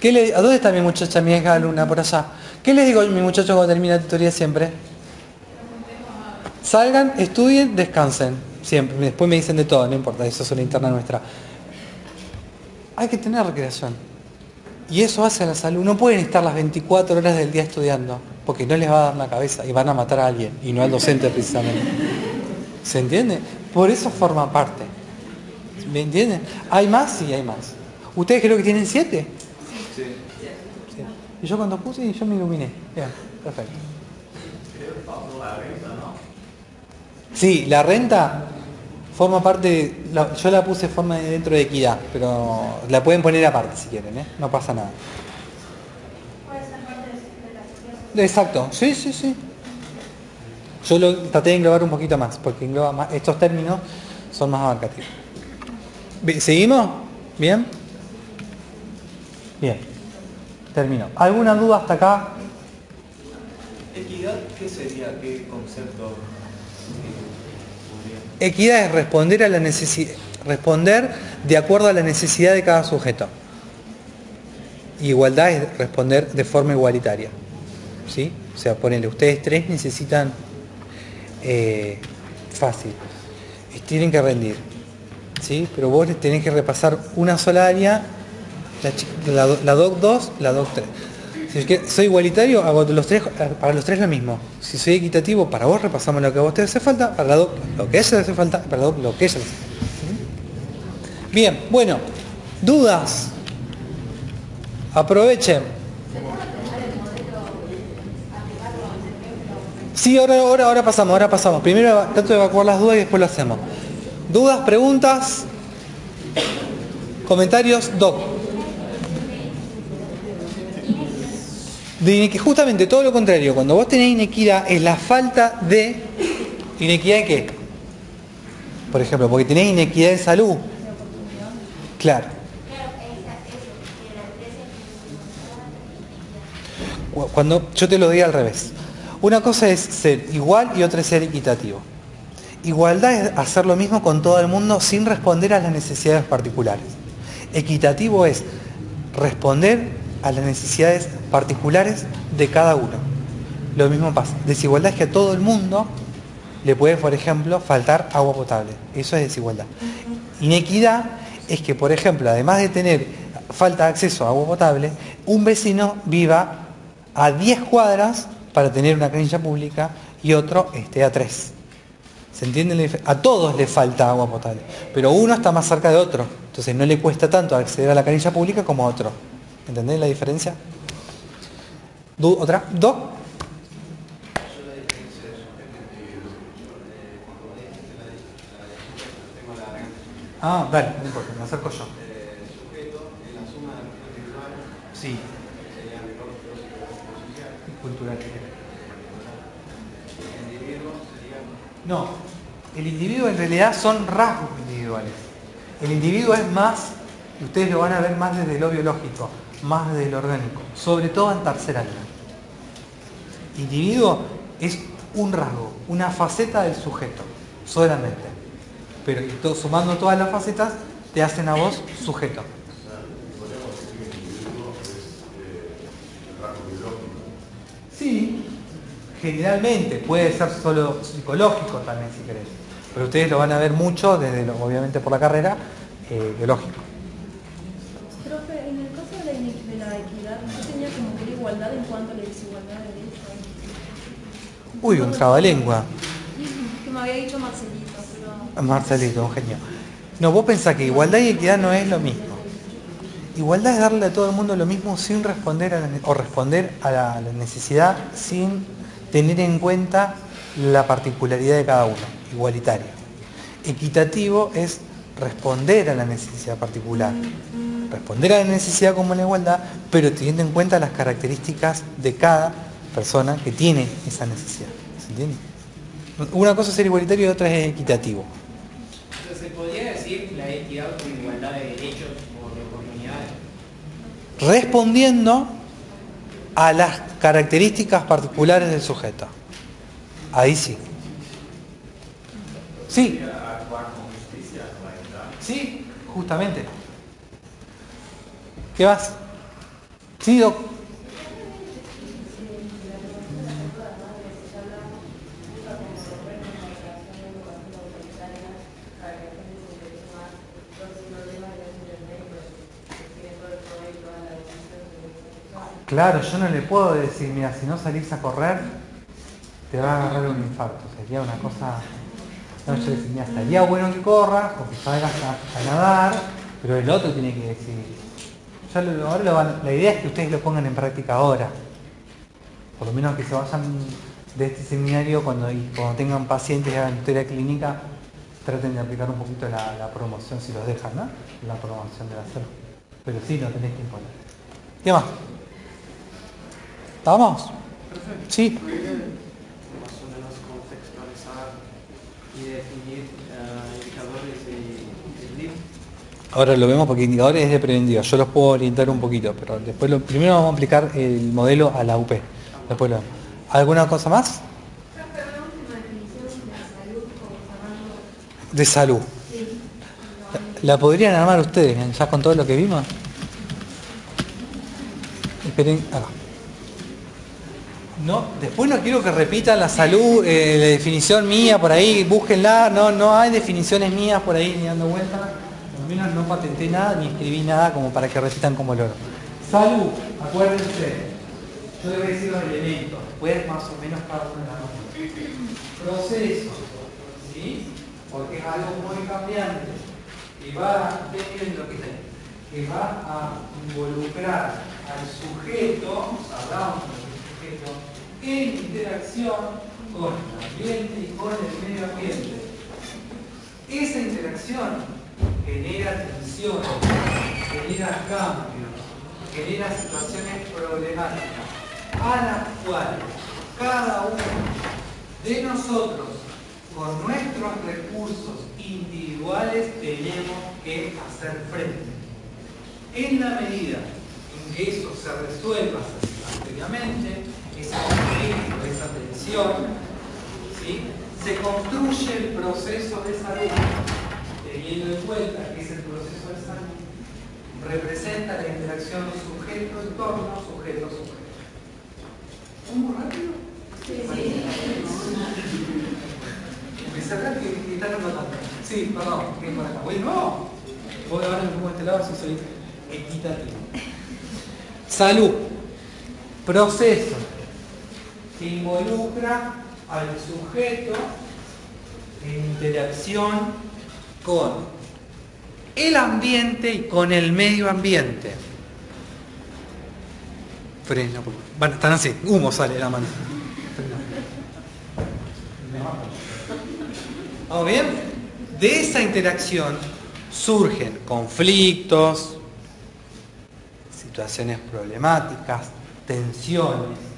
¿Qué le- ¿A dónde está mi muchacha, mi hija alumna por allá? ¿Qué les digo a mi muchacho cuando termina la tutoría siempre? Salgan, estudien, descansen. Siempre. Después me dicen de todo, no importa, eso es una interna nuestra. Hay que tener recreación. Y eso hace a la salud. No pueden estar las 24 horas del día estudiando, porque no les va a dar la cabeza y van a matar a alguien, y no al docente precisamente. ¿Se entiende? Por eso forma parte. ¿Me entienden? ¿Hay más? Sí, hay más. ¿Ustedes creo que tienen siete? Sí. Y yo cuando puse, yo me iluminé. Bien, perfecto. Sí, la renta forma parte, la- yo la puse forma de dentro de equidad, pero la pueden poner aparte si quieren, ¿eh? no pasa nada. Exacto, sí, sí, sí. Yo lo traté de englobar un poquito más, porque engloba más, estos términos son más abarcativos. ¿Seguimos? ¿Bien? Bien. Termino. ¿Alguna duda hasta acá? ¿Equidad qué sería? ¿Qué concepto eh? Equidad es responder a la necesidad, responder de acuerdo a la necesidad de cada sujeto. Igualdad es responder de forma igualitaria. ¿Sí? O sea, ponele, ustedes tres necesitan eh, fácil. y Tienen que rendir. ¿Sí? Pero vos tenés que repasar una sola área, la, DOC 2, la DOC 3. Si soy igualitario, hago los tres, para los tres lo mismo. Si soy equitativo, para vos repasamos lo que a vos te hace falta, para la DOC lo que a ella hace falta, para la DOC lo que ella hace falta. Bien, bueno, dudas. Aprovechen. Sí, ahora, ahora, ahora pasamos, ahora pasamos. Primero trato de evacuar las dudas y después lo hacemos. ¿Dudas, preguntas? ¿Comentarios? Doc. De justamente todo lo contrario, cuando vos tenés inequidad es la falta de inequidad de qué? Por ejemplo, porque tenés inequidad de salud. Claro. Cu- Cuando yo te lo digo al revés. Una cosa es ser igual y otra es ser equitativo. Igualdad es hacer lo mismo con todo el mundo sin responder a las necesidades particulares. Equitativo es responder a las necesidades particulares de cada uno. Lo mismo pasa. Desigualdad es que a todo el mundo le puede, por ejemplo, faltar agua potable. Eso es desigualdad. Inequidad es que, por ejemplo, además de tener falta de acceso a agua potable, un vecino viva a 10 cuadras para tener una canilla pública y otro esté a 3. ¿Se entiende? A todos les falta agua potable, pero uno está más cerca de otro, entonces no le cuesta tanto acceder a la canilla pública como a otro. ¿Entendés la diferencia? ¿Otra? ¿Dos? Ah, dale, no importa, me acerco yo. Sí. Cultural. No, el individuo en realidad son rasgos individuales. El individuo es más, y ustedes lo van a ver más desde lo biológico, más desde lo orgánico, sobre todo en tercer año. Individuo es un rasgo, una faceta del sujeto, solamente. Pero to- sumando todas las facetas te hacen a vos sujeto. Sí, generalmente puede ser solo psicológico también si querés. Pero ustedes lo van a ver mucho desde lo- obviamente por la carrera eh, biológico. Profe, en el caso de la, ine- de la equidad, yo tenía como que la igualdad en cuanto a la desigualdad de derechos. Uy, un trabalengua. Que me había dicho Marcelito, pero... Marcelito, un genio. No, vos pensás que igualdad y equidad no es lo mismo. Igualdad es darle a todo el mundo lo mismo sin responder a la, o responder a la, a la necesidad sin tener en cuenta la particularidad de cada uno, igualitario. Equitativo es responder a la necesidad particular, responder a la necesidad como la igualdad, pero teniendo en cuenta las características de cada persona que tiene esa necesidad. ¿Se entiende? Una cosa es ser igualitario y otra es equitativo. ¿se podría decir la equidad como igualdad de derechos o de oportunidades? respondiendo a las características particulares del sujeto. Ahí sí. Sí. Sí, justamente. ¿Qué vas? Sí, Doc. Claro, yo no le puedo decir, mira, si no salís a correr, te va a agarrar un infarto. Sería una cosa. No, yo decía, mira, estaría bueno que corras o que salgas a, nadar, pero el otro tiene que decir. Ya lo- ahora la idea es que ustedes lo pongan en práctica ahora. Por lo menos que se vayan de este seminario cuando, tengan pacientes y hagan historia clínica, traten de aplicar un poquito la, la promoción si los dejan, ¿no? La promoción de la salud. Pero sí, lo tenés que imponer. ¿Qué más? ¿Estamos? Sí. Más o menos contextualizar y definir indicadores de. Ahora lo vemos porque indicadores es de preventiva. Yo los puedo orientar un poquito, pero después lo, primero vamos a aplicar el modelo a la UP. Después lo. ¿Alguna cosa más? De salud. ¿La podrían armar ustedes ya con todo lo que vimos? Esperen, acá. No, después no quiero que repitan la salud, eh, la definición mía por ahí, búsquenla, no, no hay definiciones mías por ahí ni dando vueltas, al menos no patenté nada ni escribí nada como para que repitan como loro. Salud, acuérdense, yo a decir los elementos, después más o menos cada uno de las cosas. Proceso, ¿sí? Porque es algo muy cambiante y va, lo que que va a involucrar al sujeto, del sujeto, en interacción con el ambiente y con el medio ambiente. Esa interacción genera tensiones, genera cambios, genera situaciones problemáticas, a las cuales cada uno de nosotros, con nuestros recursos individuales, tenemos que hacer frente. En la medida en que eso se resuelva satisfactoriamente, ese conflicto, esa tensión, ¿sí? se construye el proceso de salud, teniendo en cuenta que ese proceso de salud representa la interacción sujeto-entorno, sujeto-sujeto. ¿Muy rápido? Empecé a ver que, que están notando. Sí, perdón, que por acá. Voy no. Voy ahora me pongo este lado si soy equitativo. Salud. Proceso que involucra al sujeto en interacción con el ambiente y con el medio ambiente. Bueno, están así, humo sale de la mano. ¿Vamos bien? De esa interacción surgen conflictos, situaciones problemáticas, tensiones,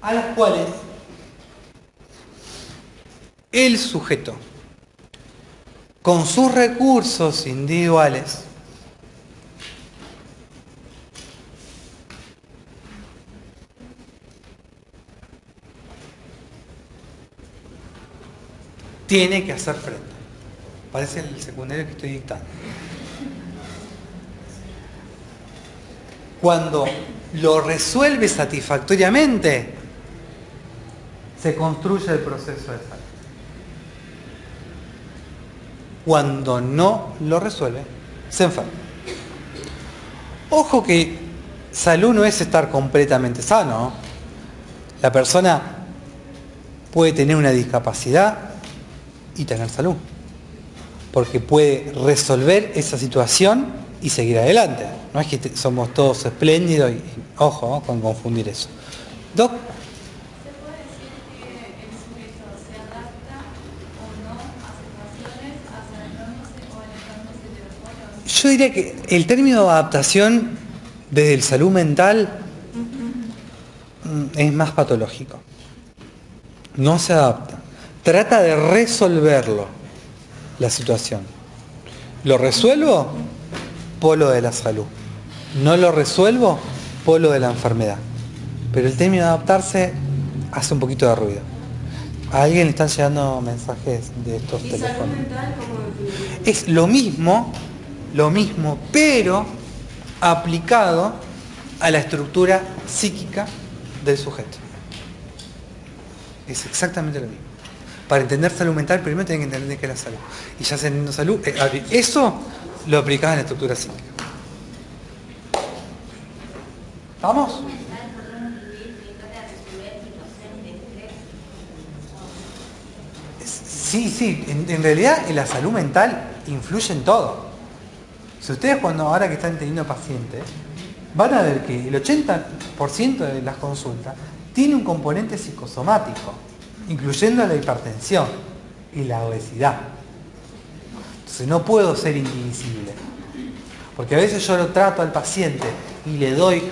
a las cuales el sujeto, con sus recursos individuales, tiene que hacer frente. Parece el secundario que estoy dictando. Cuando lo resuelve satisfactoriamente, se construye el proceso de salud. Cuando no lo resuelve, se enferma. Ojo que salud no es estar completamente sano. La persona puede tener una discapacidad y tener salud. porque puede resolver esa situación y seguir adelante. No es que somos todos espléndidos y, ojo con confundir eso ¿Se puede decir que el sujeto se adapta o no a situaciones acercándose o alejándose de los otros? Yo diría que el término adaptación desde el salud mental mm, es más patológico. No se adapta. Trata de resolverlo, la situación. ¿Lo resuelvo? Polo de la salud. No lo resuelvo, polo de la enfermedad. Pero el término de adaptarse hace un poquito de ruido. A alguien le están llegando mensajes de estos ¿Y salud teléfonos. mental cómo? Es lo mismo, lo mismo, pero aplicado a la estructura psíquica del sujeto. Es exactamente lo mismo. Para entender salud mental, primero tienen que entender qué es la salud. Y ya teniendo salud, eh, eso lo aplicás en la estructura psíquica. ¿Vamos? Sí, sí, en, realidad la salud mental influye en todo. Si ustedes cuando ahora que están teniendo pacientes, van a ver que el 80% de las consultas tiene un componente psicosomático, incluyendo la hipertensión y la obesidad. Entonces no puedo ser indivisible. Porque a veces yo lo trato al paciente y le doy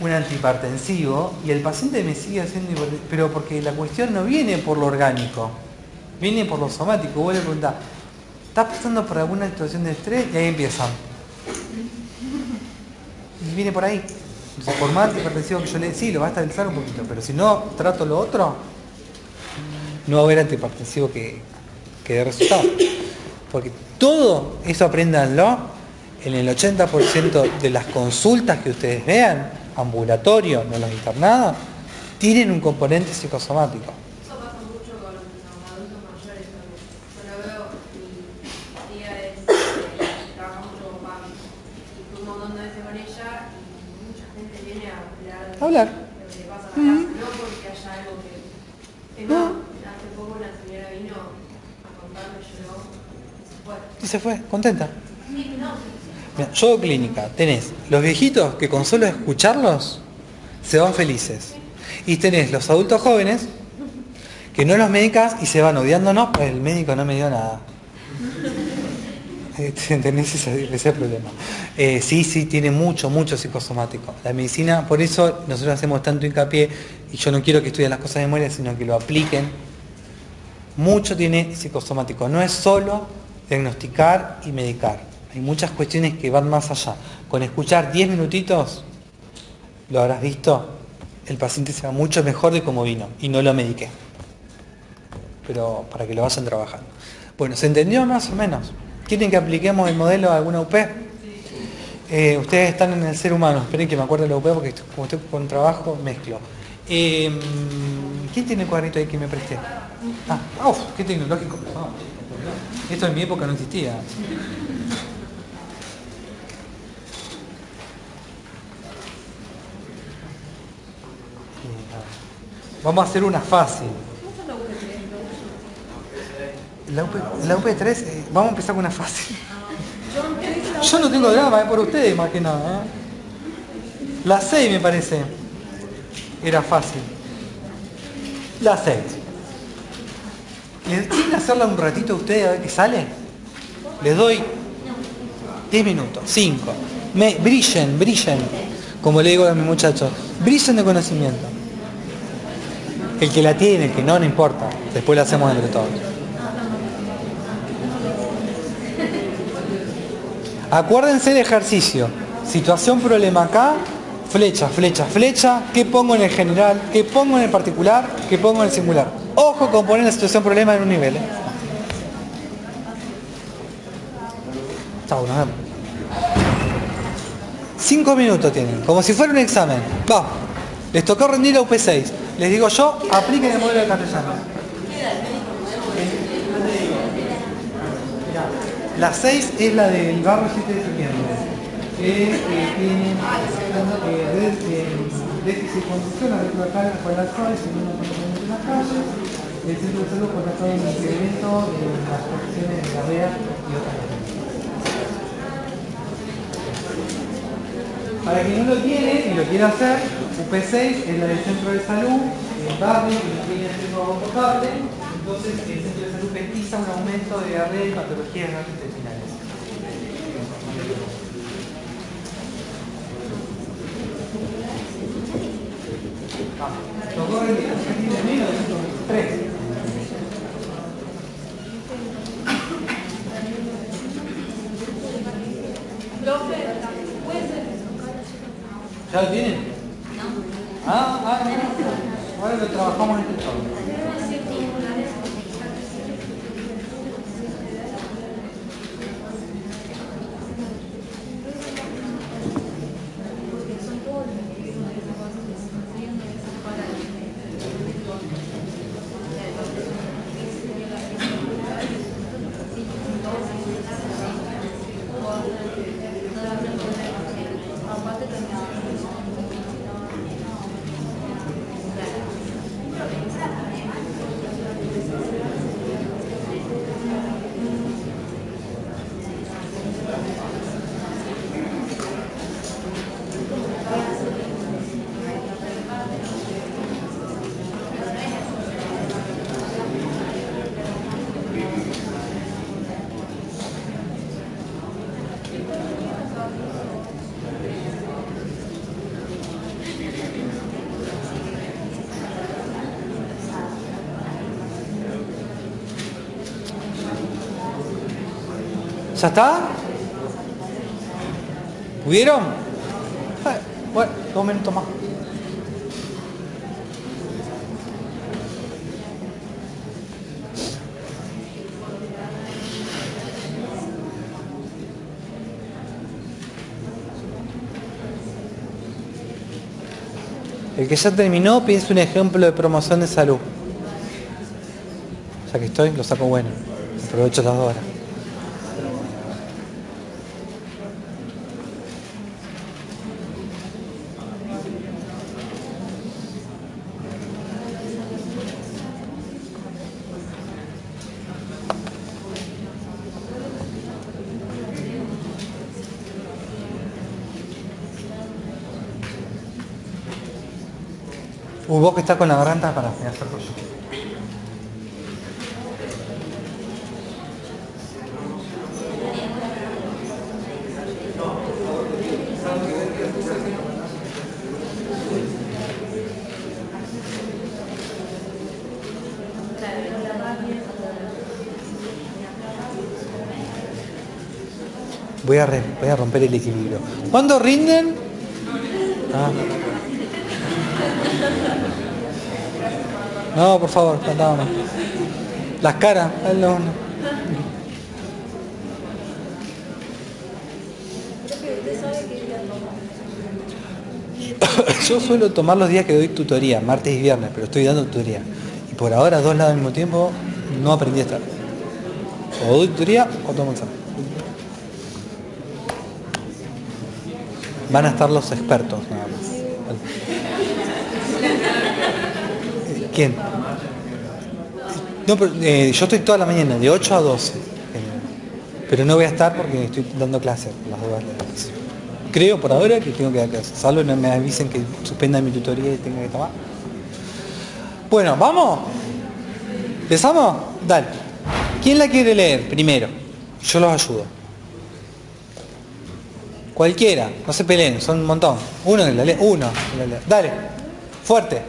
un antihipertensivo y el paciente me sigue haciendo hipertensivo, pero porque la cuestión no viene por lo orgánico, viene por lo somático. Vos le preguntás, ¿estás pasando por alguna situación de estrés? Y ahí empiezan. Y viene por ahí. Entonces, por más antihipertensivo que yo le sí, lo va a estabilizar un poquito, pero si no trato lo otro, no va a haber antihipertensivo que, que dé resultado. Porque todo eso apréndanlo en el 80% de las consultas que ustedes vean, ambulatorio, no los internados, tienen un componente psicosomático. Eso pasa mucho con los adultos mayores también. Yo lo veo, mi tía es, eh, trabaja mucho con mami. Y fui un montón de veces con ella y mucha gente viene a hablar no porque haya algo que... Es más, hace poco una señora vino a contarme, lloró y se fue. Y se fue, contenta. Sí, no, Mira, yo clínica, tenés los viejitos que con solo escucharlos se van felices. Y tenés los adultos jóvenes que no los medicas y se van odiándonos, pues el médico no me dio nada. ¿Tenés ese, ese problema? Eh, sí, sí, tiene mucho, mucho psicosomático. La medicina, por eso nosotros hacemos tanto hincapié, y yo no quiero que estudien las cosas de memoria, sino que lo apliquen. Mucho tiene psicosomático. No es solo diagnosticar y medicar. Hay muchas cuestiones que van más allá. Con escuchar 10 minutitos, lo habrás visto, el paciente se va mucho mejor de como vino y no lo mediqué. Pero para que lo vayan trabajando. Bueno, ¿se entendió más o menos? ¿Quieren que apliquemos el modelo a alguna UP? Eh, ustedes están en el ser humano, esperen que me acuerde de la UP porque como estoy con trabajo mezclo. Eh, ¿Quién tiene el cuadrito ahí que me presté? Ah, uf, qué tecnológico. Ah, esto en mi época no existía. Vamos a hacer una fácil. La, UP, la UP3, eh, vamos a empezar con una fácil. Yo no tengo drama, es por ustedes más que nada. ¿eh? La 6 me parece. Era fácil. La 6. ¿Les quieren hacerla un ratito ustedes a ver qué sale? Les doy 10 minutos, 5. Me, brillen, brillen. Como le digo a mis muchachos, brillen de conocimiento. El que la tiene, el que no, no importa. Después la hacemos entre todos. Acuérdense de ejercicio. Situación, problema acá. Flecha, flecha, flecha. ¿Qué pongo en el general? ¿Qué pongo en el particular? ¿Qué pongo en el singular? Ojo con poner la situación, problema en un nivel. ¿eh? Chau. Cinco minutos tienen, como si fuera un examen. Va, les tocó rendir la UP6. Les digo yo, apliquen el modelo de castellano. La 6 es la del barrio 7 de septiembre. Que eh, tiene eh, de- eh, déficit de conducción, arriba acá con las calles, en una en las calles. el centro de salud contratado un incremento en las profesiones de diarrea y otras Para quien no lo tiene y lo quiere hacer, UP6 es la del centro de salud, el barrio que tiene acceso a agua potable, entonces el centro de salud pesquisa un aumento de diarrea y patologías gastrointestinales. Vamos. Los dos rendidos, de menos de 123. Profe, ¿puede ser? ¿Ya lo tienen? Ah, ah, mira. Ahora lo trabajamos entre todos. ¿Ya está? ¿Pudieron? Bueno, dos minutos más. El que ya terminó, piensa un ejemplo de promoción de salud. Ya que estoy, lo saco bueno. Aprovecho las dos horas. Que estás con la garganta para yo. Voy voy a romper el equilibrio. ¿Cuándo rinden? Ah. No, por favor, cantábamos. Las caras, es lo uno. Profe, ¿usted sabe qué día toma? Yo suelo tomar los días que doy tutoría, martes y viernes, pero estoy dando tutoría. Y por ahora, dos lados al mismo tiempo, no aprendí a estar. O doy tutoría o tomo examen. Van a estar los expertos nada más. ¿Quién? No, pero, eh, yo estoy toda la mañana, de 8 a 12. eh, Pero no voy a estar porque estoy dando clases las dos. Creo por ahora que tengo que dar clases, salvo no me avisen que suspenda mi tutoría y tenga que tomar. Bueno, ¿vamos? ¿Empezamos? Dale. ¿Quién la quiere leer primero? Yo los ayudo. Cualquiera, no se peleen, son un montón. Uno que la lee, uno que la lee. Dale, fuerte.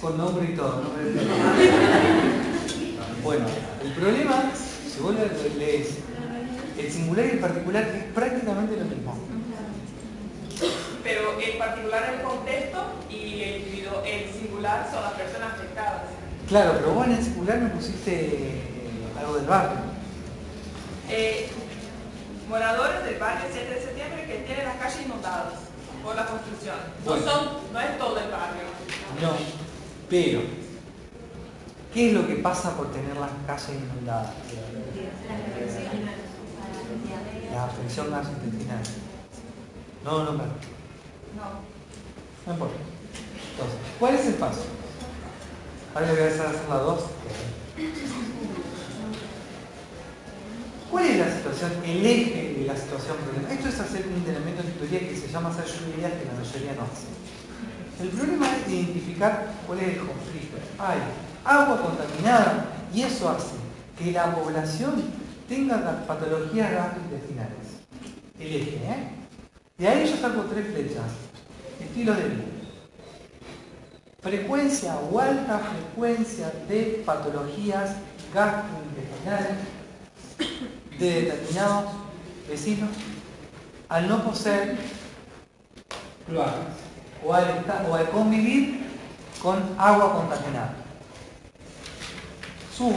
Con nombre y todo. nombre y todo. Bueno, el problema, si vos le- lees el singular y el particular, es prácticamente lo mismo. Pero en particular el contexto y el, individuo- el singular son las personas afectadas. Claro, pero vos en el singular me pusiste eh, algo del barrio. Eh, moradores del barrio 7 de septiembre que tienen las calles inundadas por la construcción. No, Bueno. son, no es todo el barrio. No, pero, ¿qué es lo que pasa por tener las calles inundadas? La afección gastrointestinal. No, no, claro. No importa. Entonces, ¿cuál es el paso? Ahora voy a hacer la dos. ¿Cuál es la situación, el eje de la situación problema? Esto es hacer un entrenamiento en teoría que se llama hacer lluvias que la mayoría no hace. El problema es identificar cuál es el conflicto. Hay agua contaminada y eso hace que la población tenga las patologías gastrointestinales. El eje, ¿eh? De ahí yo saco tres flechas. Estilos de vida. Frecuencia o alta frecuencia de patologías gastrointestinales de determinados vecinos al no poseer cloacas o al, o al convivir con agua contaminada. Sur,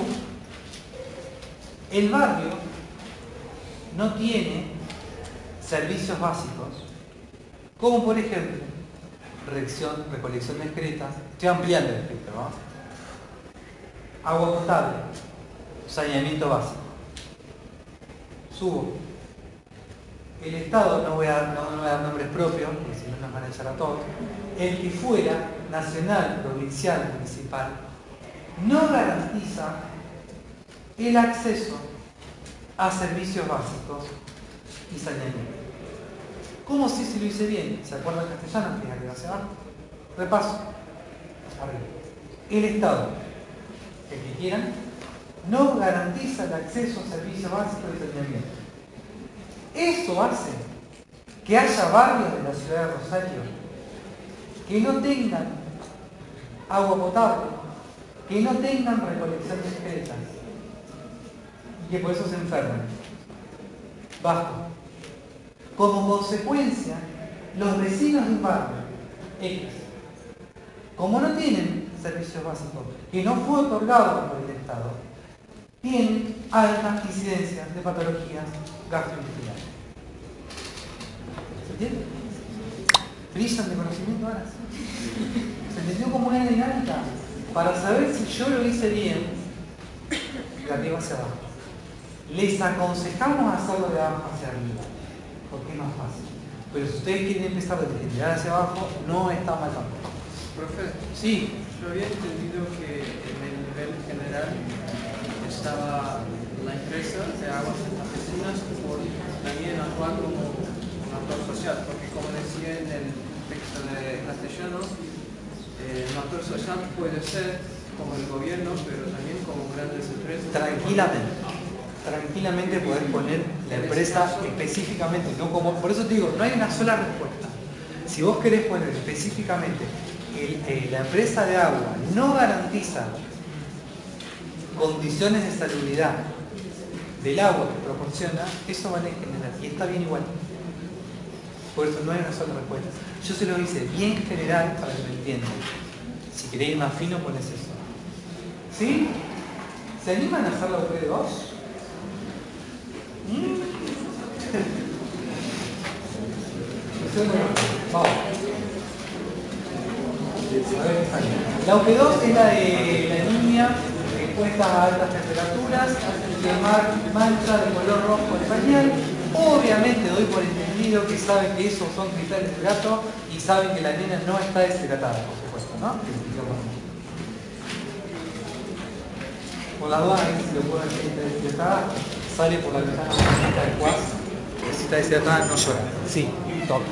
el barrio no tiene servicios básicos, como por ejemplo recolección de excretas, estoy ampliando el espectro, ¿no? agua potable, saneamiento básico. Subo. El Estado, no voy a, no, voy a dar nombres propios, porque si no nos van a echar a todos, el que fuera nacional, provincial, municipal, no garantiza el acceso a servicios básicos y saneamiento. ¿Cómo si se lo hice bien? ¿Se acuerdan castellano? Que arriba hacia abajo. Repaso. Arriba. El Estado, el que quieran, no garantiza el acceso a servicios básicos y saneamiento. Eso hace que haya barrios de la ciudad de Rosario que no tengan agua potable, que no tengan recolección de excretas y que por eso se enferman. Bajo. Como consecuencia, los vecinos de un barrio X, como no tienen servicios básicos, que no fue otorgado por el Estado, tienen altas incidencias de patologías gastrointestinales. ¿Se entiende? Brillan de conocimiento ahora. Se entendió como una dinámica para saber si yo lo hice bien de arriba hacia abajo. Les aconsejamos hacerlo de abajo hacia arriba, porque es más fácil. Pero si ustedes quieren empezar desde general hacia abajo, no está mal tampoco. Profe, Sí, yo había entendido que en el nivel general estaba la empresa de aguas campesinas por también actuar como un actor social, porque como decía en el texto de castellano, eh, actor social puede ser como el gobierno, pero también como grandes empresas. tranquilamente. Tranquilamente poder poner la empresa específicamente, no como. Por eso te digo, no hay una sola respuesta. Si vos querés poner específicamente el- eh, la empresa de agua no garantiza condiciones de salubridad del agua que proporciona, eso vale en general. Y está bien igual. Por eso no hay una sola respuesta. Yo se lo hice bien general para que lo entiendan. Si queréis más fino, pones eso. ¿Sí? ¿Se animan a hacer la UP2? ¿Mm? A. La UP2 es la de la niña expuesta a altas temperaturas que mar- mancha de color rojo el pañal. Obviamente doy por entendido que saben que esos son cristales de gato y saben que la nena no está deshidratada, por supuesto, ¿no? Por la duda, si lo puedo decir, está deshidratada, sale por la ventana chiquita del cuas. Si está deshidratada, no llora. Sí, toca.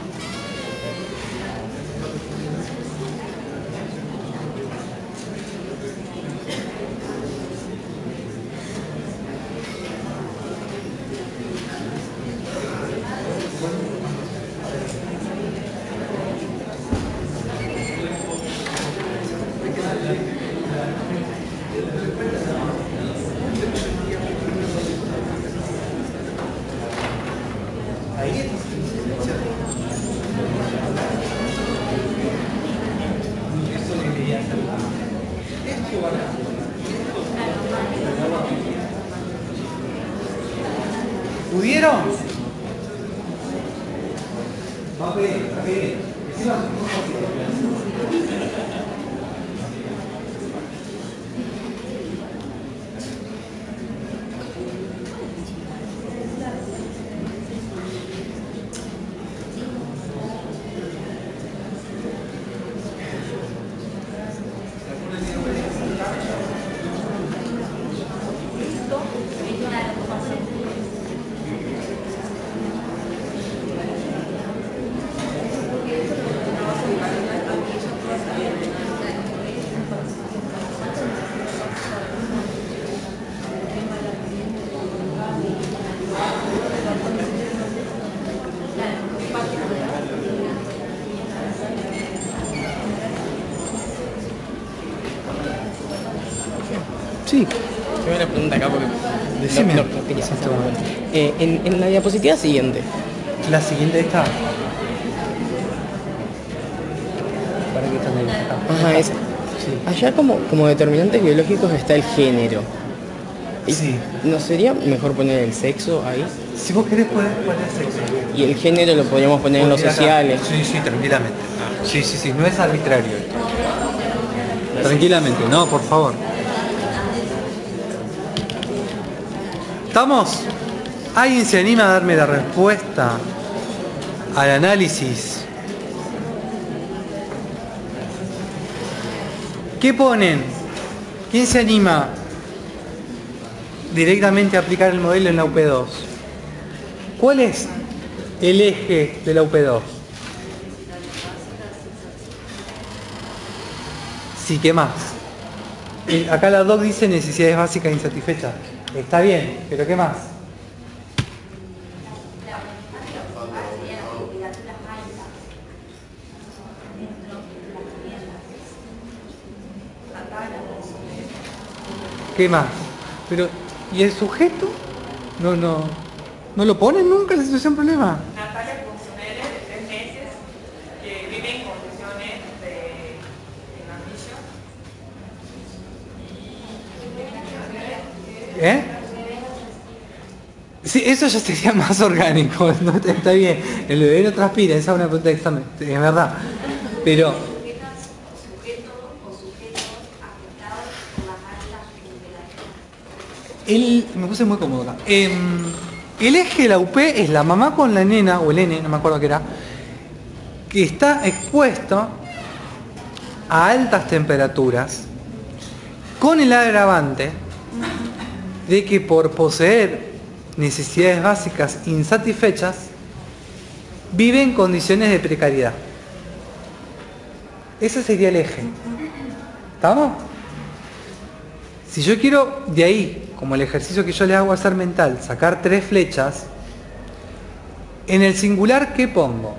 إيه؟ No, no. Eh, en, en la diapositiva siguiente, La siguiente está. Para que están ahí. Acá. ajá, esa. allá como, como determinantes biológicos está el género. Y Sí. ¿No sería mejor poner el sexo ahí? Si vos querés poner poner sexo. Y el género lo podríamos poner en los sociales. Sí, sí, tranquilamente. Sí, sí, sí, no es arbitrario esto. Tranquilamente, no, por favor. ¿Estamos? ¿Alguien se anima a darme la respuesta al análisis? ¿Qué ponen? ¿Quién se anima directamente a aplicar el modelo en la UP2? ¿Cuál es el eje de la UP2? Sí, ¿qué más? Eh, Acá la DOC dice necesidades básicas insatisfechas. Está bien, pero ¿qué más? ¿Qué más? Pero, ¿y el sujeto? No, no. ¿No lo ponen nunca la situación problema? Natalia funcionaria de tres meses que vive en condiciones de en anillo. ¿Eh? Sí, eso ya sería más orgánico, ¿no? está bien. El bebé no transpira, esa es una pregunta es verdad. Pero, el, me puse muy cómodo acá. Em, el eje de la UP es la mamá con la nena, o el N, no me acuerdo qué era, que está expuesto a altas temperaturas con el agravante de que por poseer necesidades básicas insatisfechas, vive en condiciones de precariedad. Ese sería el eje. ¿Estamos? Si yo quiero de ahí, como el ejercicio que yo le hago hacer mental, sacar tres flechas, en el singular, ¿qué pongo?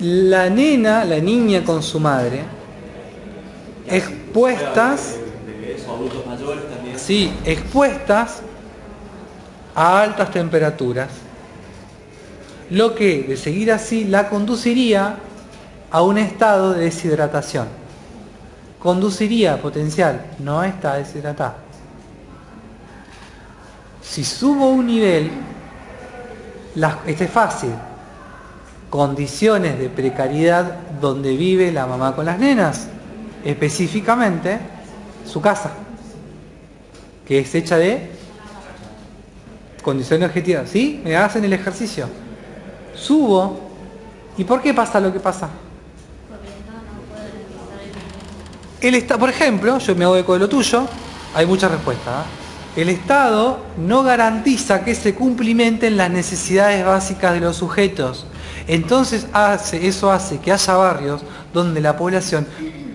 La nena, la niña con su madre, expuestas, sí, expuestas a altas temperaturas, lo que de seguir así la conduciría a un estado de deshidratación. Conduciría potencial, no está deshidratada. Si subo un nivel, este es fácil, condiciones de precariedad donde vive la mamá con las nenas, específicamente su casa, que es hecha de condiciones objetivas. ¿Sí? Me hacen el ejercicio. Subo. ¿Y por qué pasa lo que pasa? El Estado, por ejemplo, yo me hago eco de lo tuyo, hay muchas respuestas. ¿ah? El Estado no garantiza que se cumplimenten las necesidades básicas de los sujetos. Entonces hace, eso hace que haya barrios donde la población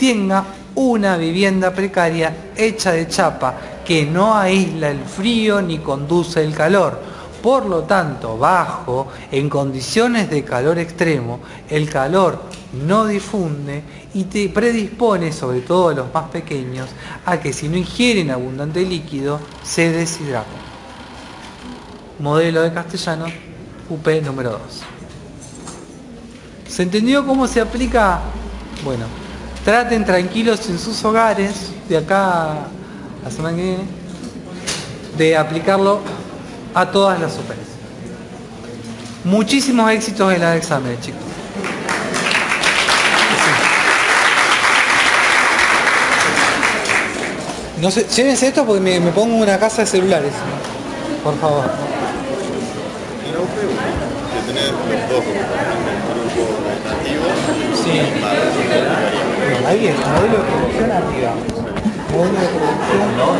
tenga una vivienda precaria hecha de chapa que no aísla el frío ni conduce el calor. Por lo tanto, bajo, en condiciones de calor extremo, el calor no difunde y te predispone, sobre todo a los más pequeños, a que si no ingieren abundante líquido, se deshidraten. Modelo de castellano, UP número 2. ¿Se entendió cómo se aplica? Bueno, traten tranquilos en sus hogares, de acá a la semana que viene, de aplicarlo a todas las UPs. Muchísimos éxitos en los exámenes, chicos. No sé, llévense esto porque me, me pongo una casa de celulares. Por favor. Que dos grupos, grupo nativo Sí. Ahí es, modelo de producción arriba. Modelo de producción